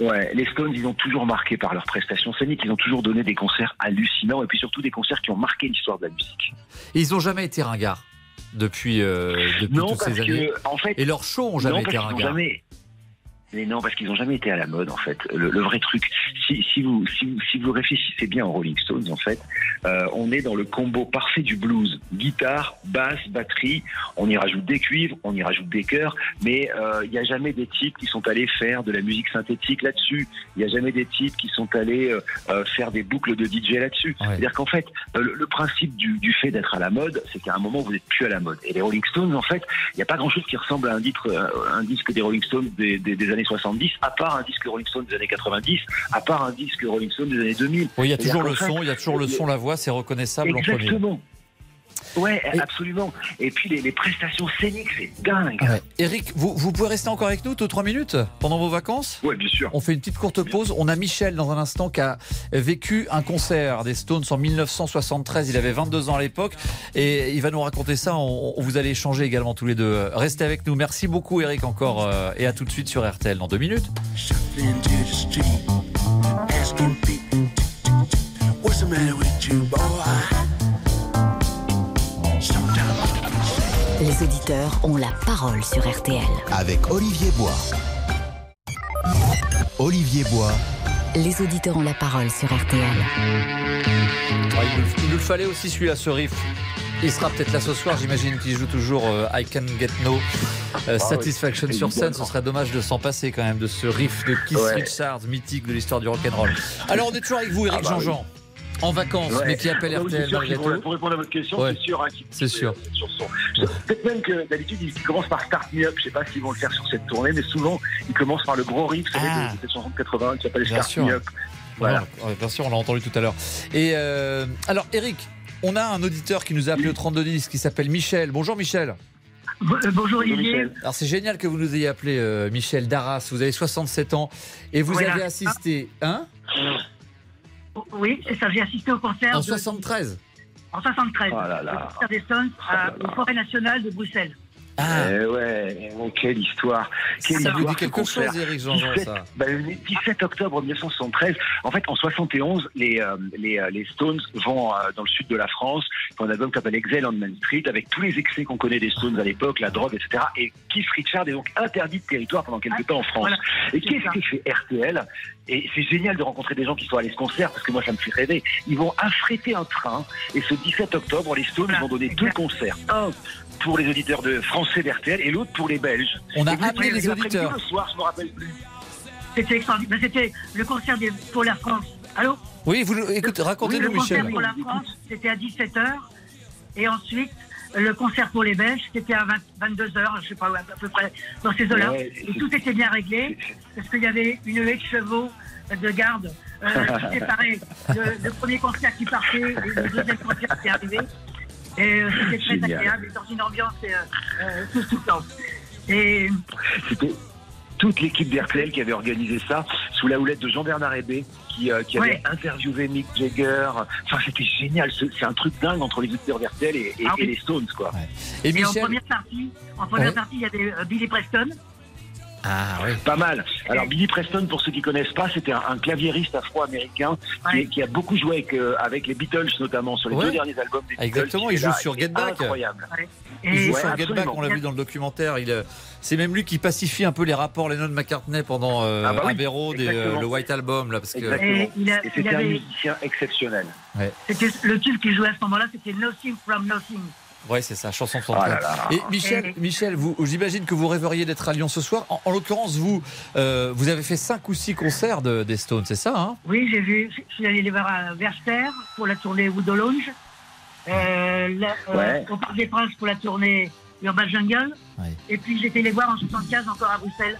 Ouais, les Stones, ils ont toujours marqué par leurs prestations scéniques. Ils ont toujours donné des concerts hallucinants et puis surtout des concerts qui ont marqué l'histoire de la musique. ils ont jamais été ringards depuis, euh, depuis toutes ces années. en fait, Et leurs shows ont jamais été ringards. Mais non, parce qu'ils n'ont jamais été à la mode, en fait. Le, vrai truc, si, si, vous, si, si, vous réfléchissez bien aux Rolling Stones, en fait, euh, on est dans le combo parfait du blues. Guitare, basse, batterie, on y rajoute des cuivres, on y rajoute des chœurs, mais euh, il n'y a jamais des types qui sont allés faire de la musique synthétique là-dessus. Il n'y a jamais des types qui sont allés euh, faire des boucles de DJ là-dessus. C'est-à-dire qu'en fait, le, principe du, du fait d'être à la mode, c'est qu'à un moment, vous n'êtes plus à la mode. Et les Rolling Stones, en fait, il n'y a pas grand-chose qui ressemble à un, disque, un disque des Rolling Stones des, des, des années 70, à part un disque Rolling Stone des années 90, à part un disque Rolling Stone des années 2000. Oui, il y a toujours le son, il y a toujours le son, la voix, c'est reconnaissable Exactement. Ouais, absolument. Et puis les, prestations scéniques, c'est dingue. Eric, vous, vous, pouvez rester encore avec nous, deux, trois minutes, pendant vos vacances? Oui, bien sûr. On fait une petite courte pause. On a Michel dans un instant qui a vécu un concert des Stones en 1973. Il avait 22 ans à l'époque. Et il va nous raconter ça. On, vous allez échanger également tous les deux. Restez avec nous. Merci beaucoup, Eric, encore. Euh, et à tout de suite sur RTL dans deux minutes. Les auditeurs ont la parole sur RTL. Avec Olivier Bois. Olivier Bois. Les auditeurs ont la parole sur RTL. Ah, il, nous, fallait aussi celui-là, ce riff. Il sera peut-être là ce soir, j'imagine qu'il joue toujours euh, I Can Get No euh, ah Satisfaction sur scène. Ce serait dommage de s'en passer quand même de ce riff de Keith Richards, mythique de l'histoire du rock'n'roll. Alors on est toujours avec vous, Eric ah bah Jean-Jean en vacances, mais qui appelle RTL malgré tout. Pour répondre à votre question, c'est sûr. Hein, c'est sûr. Peut-être même que d'habitude, ils commencent par Start Me Up. Je ne sais pas s'ils vont le faire sur cette tournée, mais souvent, ils commencent par le gros riff, vous savez, ah. de, de 80 qui s'appelle Start Me Up. Voilà. bien sûr, on l'a entendu tout à l'heure. Et euh, alors, Eric, on a un auditeur qui nous a appelé au 3210 qui s'appelle Michel. Bonjour Michel. Euh, bonjour Olivier. Alors c'est génial que vous nous ayez appelé euh, Michel Darras. Vous avez 67 ans et vous avez assisté, hein? Oui, ça j'ai assisté au concert. En 73 En 73. Oh là là. Au concert des Stones à, oh Forêt Nationale de Bruxelles. Ah eh ouais, oh, quelle histoire. Quelle ça vous dit quelque chose, Eric Jean, 17, ça bah, 17 octobre 1973. En fait, en 71, les, euh, les, euh, les, Stones vont euh, dans le sud de la France, font un album qui s'appelle Excel on Main Street, avec tous les excès qu'on connaît des Stones à l'époque, la drogue, etc. Et Keith Richard est donc interdit de territoire pendant quelques temps en France. Et qu'est-ce que fait RTL et c'est génial de rencontrer des gens qui sont allés à ce concert, parce que moi, ça me fait rêver. Ils vont affréter un train, et ce 17 octobre, les Stones vont donner deux concerts. Un pour les auditeurs de français d'RTL et l'autre pour les Belges. On a appelé les auditeurs. Le soir, je me rappelle plus. C'était extraordinaire. C'était le concert pour la France. Allô? Oui, vous, écoutez, racontez-nous, Michel. Le concert pour la France, c'était à 17h. Et ensuite, le concert pour les Belges, c'était à 22h, je sais pas, à peu près dans ces eaux-là. et tout était bien réglé, parce qu'il y avait une haie de chevaux de garde euh, qui séparait le, le, premier concert qui partait et le deuxième concert qui arrivait. Et euh, c'était très agréable, dans une ambiance euh, euh, tout, tout le temps. Et c'était toute l'équipe d'RTL qui avait organisé ça sous la houlette de Jean-Bernard Hébé qui, euh, qui avait Ouais. interviewé Mick Jagger. Enfin, c'était génial. C'est un truc dingue entre les auditeurs d'RTL et, et- Ah et les Stones, quoi. Et Et en première partie, en première Ouais. partie, il y avait euh, Billy Preston. Ah oui. Pas mal. Alors Billy Preston, pour ceux qui connaissent pas, c'était un, un claviériste afro-américain qui, qui a beaucoup joué avec, euh, avec les Beatles, notamment sur les Ouais. deux derniers albums des Beatles. Exactement, il joue là, sur Get Back. Incroyable. Il joue Ouais, sur Get Back, on l'a vu dans le documentaire. Il, euh, c'est même lui qui pacifie un peu les rapports Lennon-McCartney pendant euh, Ah bah oui, Abbey Road et euh, exactement. le White Album. Là, parce que... Exactement. Et il a- Et il c'était un musicien exceptionnel. Ouais. C'était le tube qu'il jouait à ce moment-là, c'était Nothing from Nothing. Ouais, c'est ça, chanson de Oh là là. Et Michel, Michel, vous, j'imagine que vous rêveriez d'être à Lyon ce soir. En, en l'occurrence, vous, euh, vous avez fait cinq ou six concerts de, des Stones, c'est ça hein? Oui, j'ai vu, je suis allé les voir à Verster pour la tournée Wood Lounge, euh, euh, Ouais. au Parc des Princes pour la tournée Urban Jungle, et puis j'étais les voir en 75 encore à Bruxelles.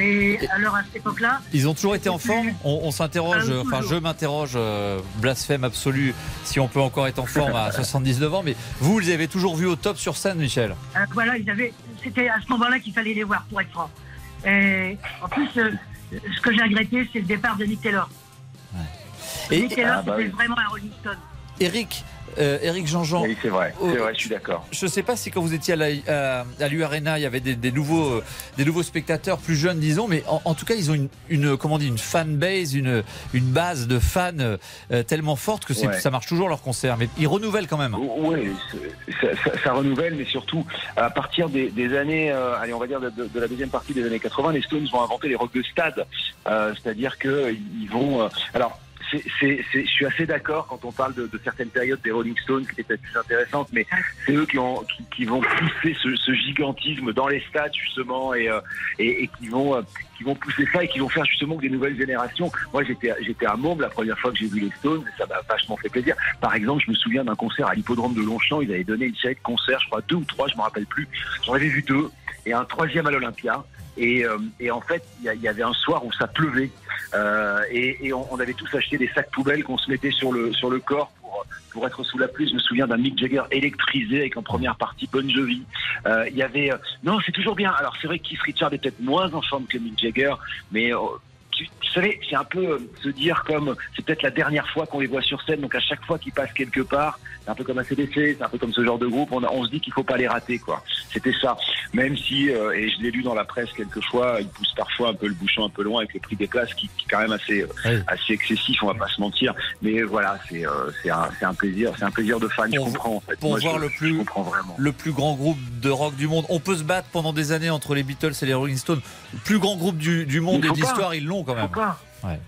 Mais alors à cette époque-là, Ils ont toujours été en forme. On, on s'interroge, Ah oui, enfin, toujours. je m'interroge, euh, blasphème absolu, si on peut encore être en forme à 79 ans. Mais vous, vous les avez toujours vus au top sur scène, Michel. euh, voilà, ils avaient, c'était à ce moment-là qu'il fallait les voir pour être franc. Et en plus, euh, ce que j'ai regretté, c'est le départ de Nick Taylor. Et- Nick Taylor, Ah, bah c'était oui. vraiment un Rolling Stone. Eric, euh, Eric Jean-Jean. Oui, c'est vrai, c'est vrai, je suis d'accord. Je ne sais pas si quand vous étiez à l'U-Arena, il y avait des, des nouveaux, euh, des nouveaux spectateurs plus jeunes, disons, mais en, en tout cas, ils ont une, une, comment on dit, une fan base, une, une base de fans euh, tellement forte que Ouais. ça marche toujours leur concert. Mais ils renouvellent quand même. Oui, ça, ça- ça renouvelle, mais surtout à partir des, des années, euh, allez, on va dire de, de- de la deuxième partie des années 80, les Stones vont inventer les rock de stade, c'est-à-dire que ils vont. alors. Je suis assez d'accord quand on parle de, de certaines périodes des Rolling Stones qui étaient plus intéressantes, mais c'est eux qui, ont, qui, qui vont pousser ce, ce gigantisme dans les stades justement et, euh, et, et qui vont euh, qui vont pousser ça et qui vont faire justement que des nouvelles générations. Moi, j'étais j'étais à Môme la première fois que j'ai vu les Stones, ça m'a vachement fait plaisir. Par exemple, je me souviens d'un concert à l'hippodrome de Longchamp. Ils avaient donné une série de concerts, je crois deux ou trois, je me rappelle plus. J'en avais vu deux et un troisième à l'Olympia. Et, euh, et en fait, il y, avait un soir où ça pleuvait euh, et, et on, on avait tous acheté des sacs poubelles qu'on se mettait sur le sur le corps pour pour être sous la pluie. Je me souviens d'un Mick Jagger électrisé avec en première partie Bon Jovi. Euh, Il y avait euh, non, c'est toujours bien. Alors c'est vrai que Keith Richard est peut-être moins en forme que Mick Jagger, mais euh, tu, tu savez, c'est un peu se dire comme c'est peut-être la dernière fois qu'on les voit sur scène, donc à chaque fois qu'ils passent quelque part, c'est un peu comme un CDC, c'est un peu comme ce genre de groupe, on, on se dit qu'il faut pas les rater, quoi. C'était ça. Même si, euh, et je l'ai lu dans la presse quelques fois, ils poussent parfois un peu le bouchon un peu loin avec le prix des places qui, qui est quand même assez, euh, assez excessif, on va pas se mentir. Mais voilà, c'est euh, c'est un, c'est un plaisir, c'est un plaisir de fan, je comprends en fait. Pour Moi, voir je- le plus, je comprends vraiment. le plus grand groupe de rock du monde. On peut se battre pendant des années entre les Beatles et les Rolling Stones. Le plus grand groupe du, du monde et l'histoire, ils l'ont quand même. Faut pas. Ouais.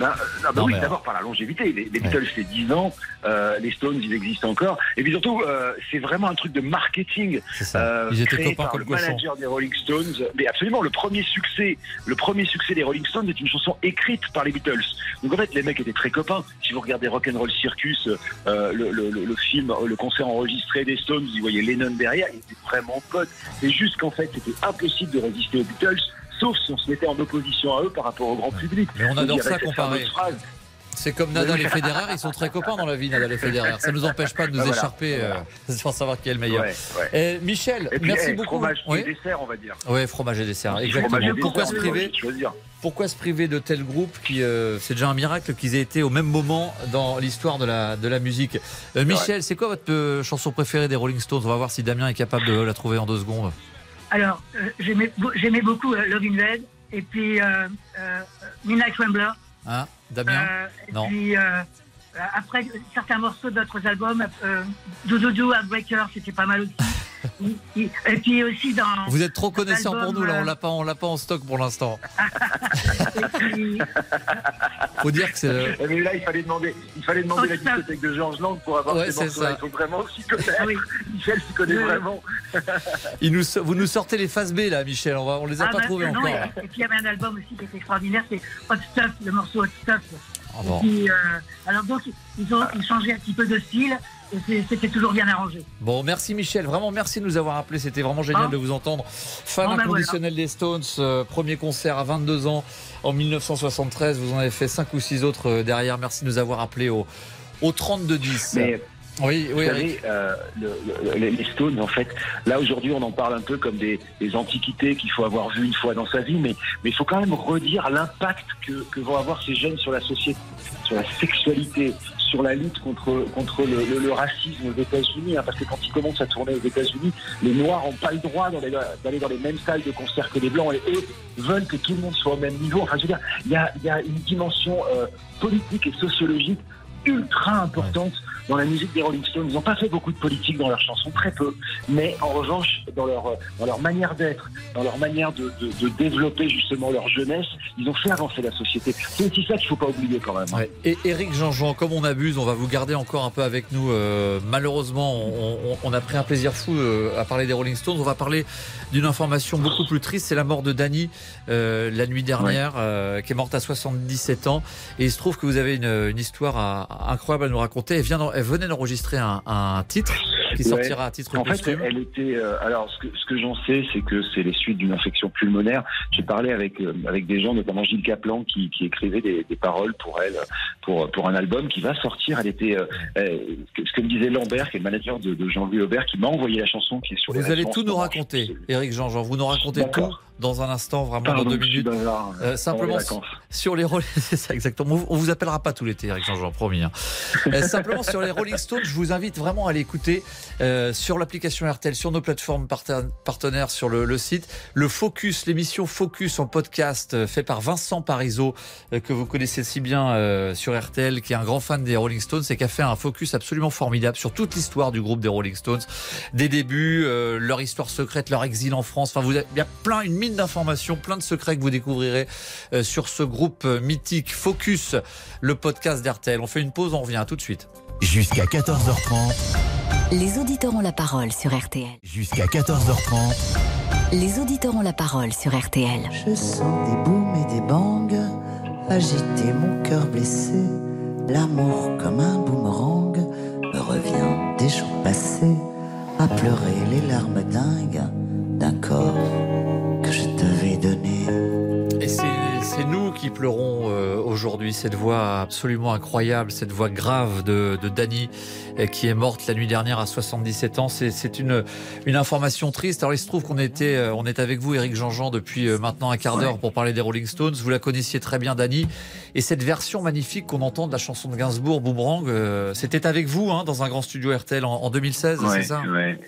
Ben, euh, non, ben Non, oui, mais, d'abord par la longévité. Les, les Beatles, c'est 10 ans. euh, les Stones, ils existent encore. Et puis surtout, euh, c'est vraiment un truc de marketing. ça. Ils étaient créé copains par comme le manager des Rolling Stones. Mais absolument, le premier succès, le premier succès des Rolling Stones est une chanson écrite par les Beatles. Donc en fait, les mecs étaient très copains. Si vous regardez Rock'n'Roll Circus, euh, le, le- le- le film, le concert enregistré des Stones, vous voyez Lennon derrière, ils étaient vraiment potes. C'est juste qu'en fait, c'était impossible de résister aux Beatles. Sauf si on se mettait en opposition à eux par rapport au grand public. Mais on adore ça comparer. C'est comme Nadal et Federer, ils sont très copains dans la vie, Nadal et Federer. Ça ne nous empêche pas de nous Ah, voilà. écharper euh, sans savoir qui est le meilleur. Ouais, ouais. Michel, Et puis, merci eh, beaucoup. fromage Oui. et dessert, on va dire. Ouais, fromage et dessert, exactement. et dessert, Pourquoi se priver. Pourquoi se priver de tel groupe qui euh, c'est déjà un miracle qu'ils aient été au même moment dans l'histoire de la de la musique. Euh, Michel, c'est quoi votre chanson préférée des Rolling Stones? On va voir si Damien est capable de la trouver en deux secondes. Alors, euh, j'aimais beau- j'aimais beaucoup euh, Love in Bed et puis euh, euh, Midnight Rambler. Hein, Damien? Euh, et Non. puis euh, euh, après certains morceaux d'autres albums, euh, Doudou Breaker, c'était pas mal aussi. Et- puis aussi dans. Vous êtes trop connaissant pour nous là, on euh, l'a pas on l'a pas en stock pour l'instant. puis- Faut dire que c'est euh, Mais là, il fallait demander, il fallait demander la Oh, ça. discothèque de Georges Lang pour avoir Ouais, ces c'est morceaux-là. ça. Il faut vraiment s'y connaître. Oui. Michel s'y connaît Oui. vraiment. il nous vous nous sortez les phases B là Michel, on va on les a Ah, pas bah, trouvés non, encore. Et, et puis il y avait un album aussi qui était extraordinaire, c'est Hot Stuff, le morceau Hot Stuff. Ah bon. Et puis, euh, alors donc ils ont ils changé un petit peu de style c'était toujours bien arrangé. Bon, merci Michel, vraiment merci de nous avoir appelé. C'était vraiment génial ah. de vous entendre. Fan oh, inconditionnel des Stones, euh, premier concert à 22 ans en 1973. Vous en avez fait 5 ou 6 autres euh, derrière. Merci de nous avoir appelé au, au 32-10. Mais... Oui, oui, Vous savez, euh, les Stones, en fait, là aujourd'hui, on en parle un peu comme des, antiquités qu'il faut avoir vu une fois dans sa vie, mais mais il faut quand même redire l'impact que, que vont avoir ces jeunes sur la société, sur la sexualité, sur la lutte contre, contre le, racisme aux États-Unis, hein, parce que quand ils commencent à tourner aux États-Unis, les Noirs n'ont pas le droit d'aller dans les mêmes salles de concert que les Blancs, et eux veulent que tout le monde soit au même niveau. Enfin, je veux dire, il y a, y a, une dimension euh, politique et sociologique ultra importante dans la musique des Rolling Stones. Ils n'ont pas fait beaucoup de politique dans leurs chansons, très peu. Mais en revanche, dans leur, dans leur manière d'être, dans leur manière de, de, développer justement leur jeunesse, ils ont fait avancer la société. C'est aussi ça qu'il ne faut pas oublier quand même. Hein. Et Eric Jean-Jean, comme on abuse, on va vous garder encore un peu avec nous. Euh, malheureusement, on, a pris un plaisir fou euh, à parler des Rolling Stones. On va parler d'une information beaucoup plus triste, c'est la mort de Danny euh, la nuit dernière, qui est morte à 77 ans. Et il se trouve que vous avez une, une histoire incroyable à nous raconter. Elle vient elle venait d'enregistrer un, titre qui sortira à titre en fait, elle était. Euh, alors, ce que, ce que j'en sais, c'est que c'est les suites d'une infection pulmonaire. J'ai parlé avec euh, avec des gens, notamment Gilles Caplan, qui, qui écrivait des, des, paroles pour elle, pour pour un album qui va sortir. Elle était. Euh, ce que me disait Lambert, qui est le manager de, de Jean-Louis Aubert, qui m'a envoyé la chanson qui est sur. Vous allez tout nous raconter, Eric Jean-Jean. Vous nous racontez tout dans un instant, vraiment dans deux minutes. Euh, simplement sur les Rolling, c'est ça exactement. On vous appellera pas tout l'été, Eric Jean-Jean, promis. Hein. Euh, simplement sur les Rolling Stones, je vous invite vraiment à l'écouter euh, sur l'application RTL, sur nos plateformes partenaires, sur le, site. Le Focus, l'émission Focus en podcast fait par Vincent Parisot, que vous connaissez si bien sur RTL, qui est un grand fan des Rolling Stones et qui a fait un focus absolument formidable sur toute l'histoire du groupe des Rolling Stones, des débuts, leur histoire secrète, leur exil en France. Enfin, vous il y a plein, une mine d'informations, plein de secrets que vous découvrirez euh, sur ce groupe euh, mythique Focus, le podcast d'RTL. On fait une pause, on revient tout de suite. Jusqu'à 14h30. Les auditeurs ont la parole sur RTL. Jusqu'à 14h30. Les auditeurs ont la parole sur RTL. Je sens des booms et des bangs agiter mon cœur blessé. L'amour comme un boomerang me revient des jours passés à pleurer les larmes dingues d'un corps qui pleurons euh, aujourd'hui cette voix absolument incroyable, cette voix grave de, de Dany euh, qui est morte la nuit dernière à 77 ans. C'est une, une information triste. Alors il se trouve qu'on était euh, on est avec vous, Eric Jean-Jean, depuis maintenant un quart d'heure pour parler des Rolling Stones. Vous la connaissiez très bien, Dany. Et cette version magnifique qu'on entend de la chanson de Gainsbourg, Boomerang, c'était avec vous hein, dans un grand studio RTL en, 2016, c'est ça ouais.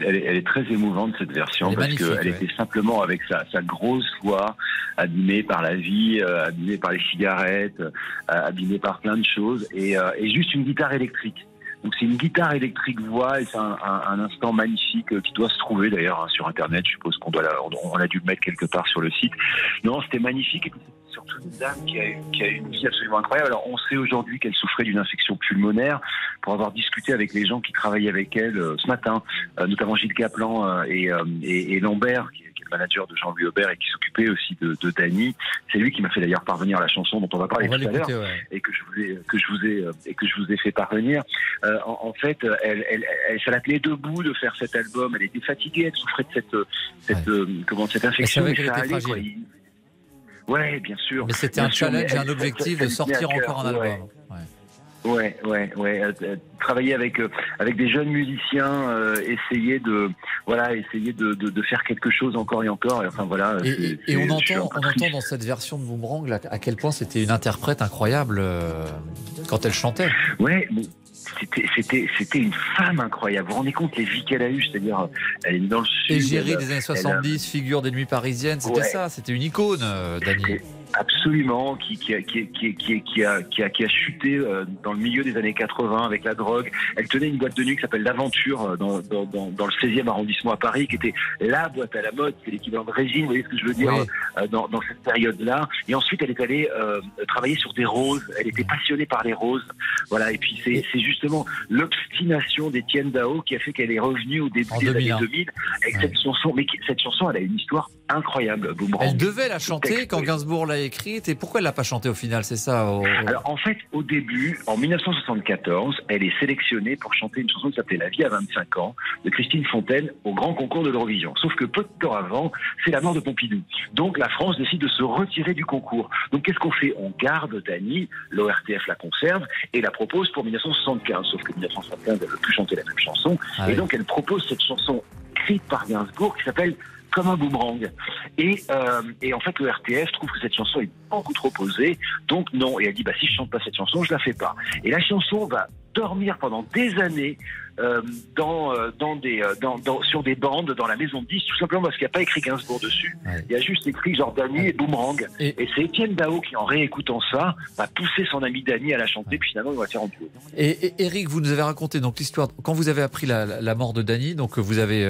Elle, est, elle, est, très émouvante cette version parce qu'elle était simplement avec sa, sa grosse voix abîmée par la vie, euh, abîmée par les cigarettes, euh, abîmée par plein de choses, et, euh, et juste une guitare électrique. Donc c'est une guitare électrique voix et c'est un, instant magnifique qui doit se trouver d'ailleurs hein, sur internet. Je suppose qu'on doit on, a dû le mettre quelque part sur le site. Non, c'était magnifique surtout une dame qui a, qui a une vie absolument incroyable. Alors on sait aujourd'hui qu'elle souffrait d'une infection pulmonaire pour avoir discuté avec les gens qui travaillaient avec elle ce matin, notamment Gilles Caplan et, et, et Lambert qui manager de Jean-Louis Aubert et qui s'occupait aussi de, de Dany. C'est lui qui m'a fait d'ailleurs parvenir la chanson dont on va parler tout à l'heure et que je vous ai que je vous ai et que je vous ai fait parvenir. Euh, en, fait, elle, elle, elle, ça debout de faire cet album. Elle était fatiguée, elle souffrait de cette cette euh, comment cette infection. Mais ça allait, quoi. Ouais, bien sûr. Mais c'était un challenge, un objectif de sortir encore un album. Ouais, ouais, ouais. Euh, euh, travailler avec euh, avec des jeunes musiciens, essayer de voilà, essayer de, de, de, faire quelque chose encore et encore. Et, enfin voilà. Et, et on entend, on entend dans cette version de Boomerang à quel point c'était une interprète incroyable quand elle chantait. Ouais. c'était c'était c'était une femme incroyable. Vous vous rendez compte les vies qu'elle a eues, c'est-à-dire elle est dans le sud. Égérie des années 70, figure des nuits parisiennes, c'était ça, c'était une icône, Dani. Absolument, qui, qui, a, qui, qui, qui, a, qui, a, qui a chuté euh, dans le milieu des années 80 avec la drogue. Elle tenait une boîte de nuit qui s'appelle l'Aventure euh, dans, dans, dans, le 16e arrondissement à Paris, qui était la boîte à la mode, c'est l'équivalent de Régine, vous voyez ce que je veux dire, euh, dans, dans cette période-là. Et ensuite, elle est allée travailler sur des roses. Elle était passionnée par les roses. Voilà, et puis c'est justement l'obstination d'Étienne Dao qui a fait qu'elle est revenue au début des années 2000 avec cette chanson. Mais cette chanson, elle a une histoire incroyable. Elle devait la chanter quand Gainsbourg l'a écrite et pourquoi elle l'a pas chantée au final C'est ça Alors en fait, au début, en 1974, elle est sélectionnée pour chanter une chanson qui s'appelait La vie à 25 ans de Christine Fontaine au grand concours de l'Eurovision. Sauf que peu de temps avant, c'est la mort de Pompidou. Donc la France décide de se retirer du concours. Donc qu'est-ce qu'on fait? On garde Dany, l'ORTF la conserve et la propose pour 1975. Sauf que 1975, elle ne veut plus chanter la même chanson. Ah et donc elle propose cette chanson écrite par Gainsbourg qui s'appelle comme un boomerang. Et, euh, et en fait, le RTF trouve que cette chanson est beaucoup trop posée, donc non. Et elle dit, bah, si je chante pas cette chanson, je la fais pas. Et la chanson va dormir pendant des années euh, dans, euh, dans des, euh, dans, dans, sur des bandes dans la maison de 10, tout simplement parce qu'il n'y a pas écrit Gainsbourg dessus. Il y a juste écrit genre Dany et Boomerang. Et, c'est Étienne Dao qui, en réécoutant ça, va pousser son ami Dany à la chanter, puis finalement, il va faire en duo. Et, Eric, vous nous avez raconté donc l'histoire, quand vous avez appris la, la mort de Dany, donc vous avez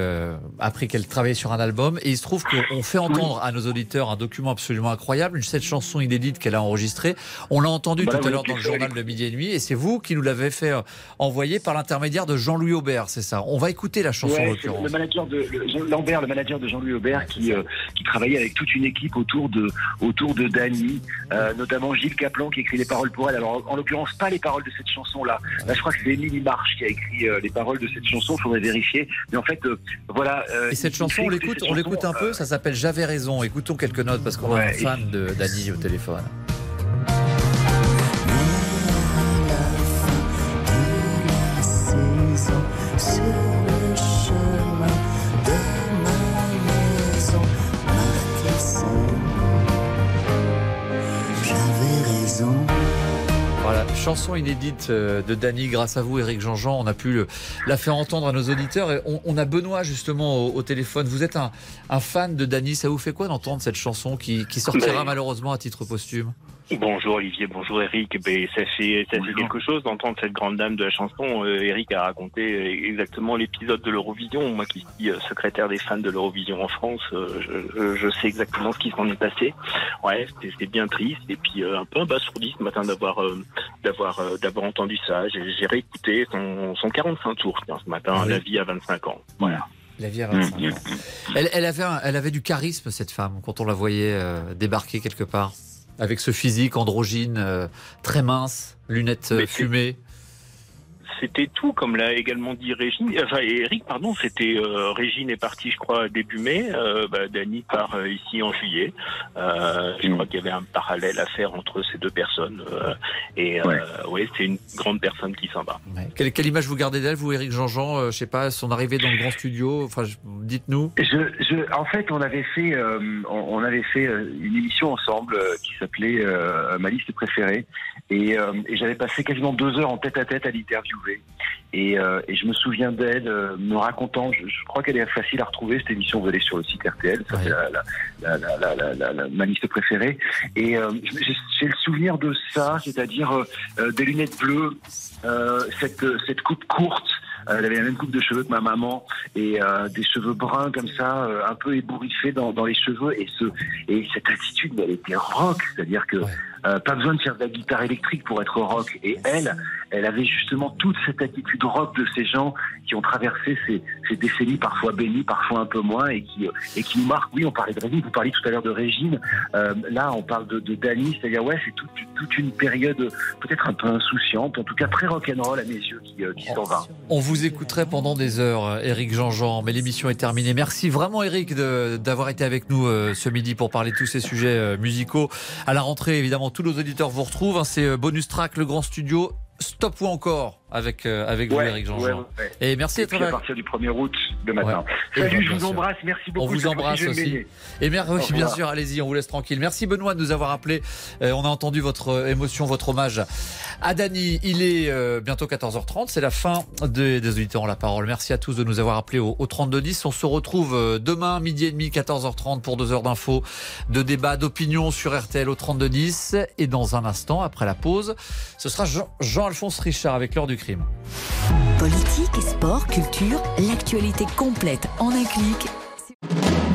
appris qu'elle travaillait sur un album, et il se trouve qu'on fait entendre à nos auditeurs un document absolument incroyable, cette chanson inédite qu'elle a enregistrée. On l'a entendu tout à l'heure dans le journal de Midi et Nuit, et c'est vous qui nous l'avez fait envoyé par l'intermédiaire de Jean-Louis Aubert, c'est ça. On va écouter la chanson ouais, Le manager de Lambert, le manager de Jean-Louis Aubert, qui, euh, qui travaillait avec toute une équipe autour de autour de Dany, euh, notamment Gilles Caplan qui écrit les paroles pour elle. Alors en, l'occurrence pas les paroles de cette chanson là. Là je crois que c'est Émilie Marche qui a écrit euh, les paroles de cette chanson. Il faudrait vérifier. Mais en fait voilà. Et cette chanson on l'écoute, on l'écoute un peu. Ça s'appelle J'avais raison. Écoutons quelques notes parce qu'on est un fan de Dany au téléphone. Chanson inédite euh, de Dany, grâce à vous, Eric Jean-Jean. On a pu la faire entendre à nos auditeurs. Et on, a Benoît justement au, téléphone. Vous êtes un, fan de Dany. Ça vous fait quoi d'entendre cette chanson qui, sortira malheureusement à titre posthume? Bonjour Olivier, bonjour Eric. Ben, ça fait, ça fait quelque chose d'entendre cette grande dame de la chanson. Euh, Eric a raconté euh, exactement l'épisode de l'Eurovision. Moi qui suis euh, secrétaire des fans de l'Eurovision en France, je, je, sais exactement ce qui s'en est passé. Ouais, c'était bien triste et puis un peu abasourdi ce matin d'avoir d'avoir d'avoir entendu ça. J'ai réécouté son, son 45 tours ce matin, La vie à 25 ans. Voilà. La vie à 25 ans. Elle, elle, avait elle avait du charisme cette femme quand on la voyait débarquer quelque part avec ce physique androgyne euh, très mince, lunettes euh, fumées c'était tout, comme l'a également dit Régine. Enfin, Eric, pardon, c'était euh, Régine est partie, je crois, début mai. Euh, bah, Dany part euh, ici en juillet. Euh, je crois qu'il y avait un parallèle à faire entre ces deux personnes. et ouais, c'est une grande personne qui s'en va. Quelle, quelle, image vous gardez d'elle, vous, Eric Jean-Jean Je sais pas, son arrivée dans le grand studio. Enfin, dites-nous. Je, je, en fait, on avait fait, on avait fait une émission ensemble qui s'appelait Ma liste préférée, et, et j'avais passé quasiment deux heures en tête à tête à l'interviewer. Et, euh, et, je me souviens d'elle euh, me racontant, je, crois qu'elle est facile à retrouver, cette émission, vous allez sur le site RTL, ça c'est la, la, la, ma liste préférée. Et euh, j'ai le souvenir de ça, c'est-à-dire des lunettes bleues, cette, cette coupe courte, elle avait la même coupe de cheveux que ma maman et euh, des cheveux bruns comme ça, euh, un peu ébouriffés dans, dans, les cheveux. Et, ce, et cette attitude, elle était rock, c'est-à-dire que euh, pas besoin de faire de la guitare électrique pour être rock. Et elle, elle avait justement toute cette attitude rock de ces gens qui ont traversé ces, ces décennies parfois bénies, parfois un peu moins, et qui, et qui nous marquent. Oui, on parlait de Régine, vous parliez tout à l'heure de Régine. là, on parle de, de Dany, c'est-à-dire ouais, c'est toute, toute une période peut-être un peu insouciante, en tout cas très rock'n'roll à mes yeux, qui, qui s'en va. On vous écouterait pendant des heures, Eric Jean-Jean, mais l'émission est terminée. Merci vraiment, Eric, d'avoir été avec nous euh, ce midi pour parler de tous ces sujets euh, musicaux. À la rentrée, évidemment, tous nos auditeurs vous retrouvent. Hein, c'est euh, Bonus Track, le grand studio. Stop ou encore? Avec, euh, avec vous, Eric Jean-Jean. Et merci d'être à partir du 1er août de matin. Salut, je vous embrasse. Merci beaucoup. On vous embrasse aussi. Et merci, bien sûr, allez-y, on vous laisse tranquille. Merci Benoît de nous avoir appelé. Euh, on a entendu votre euh, émotion, votre hommage à Dany. Il est bientôt 14h30. C'est la fin des, des auditeurs en la parole. Merci à tous de nous avoir appelés au, au 3210. On se retrouve demain, midi et demi, 14h30 pour deux heures d'infos, de débat, d'opinion sur RTL au 3210. Et dans un instant, après la pause, ce sera Jean-Alphonse Richard avec l'heure du Politique, sport, culture, l'actualité complète en un clic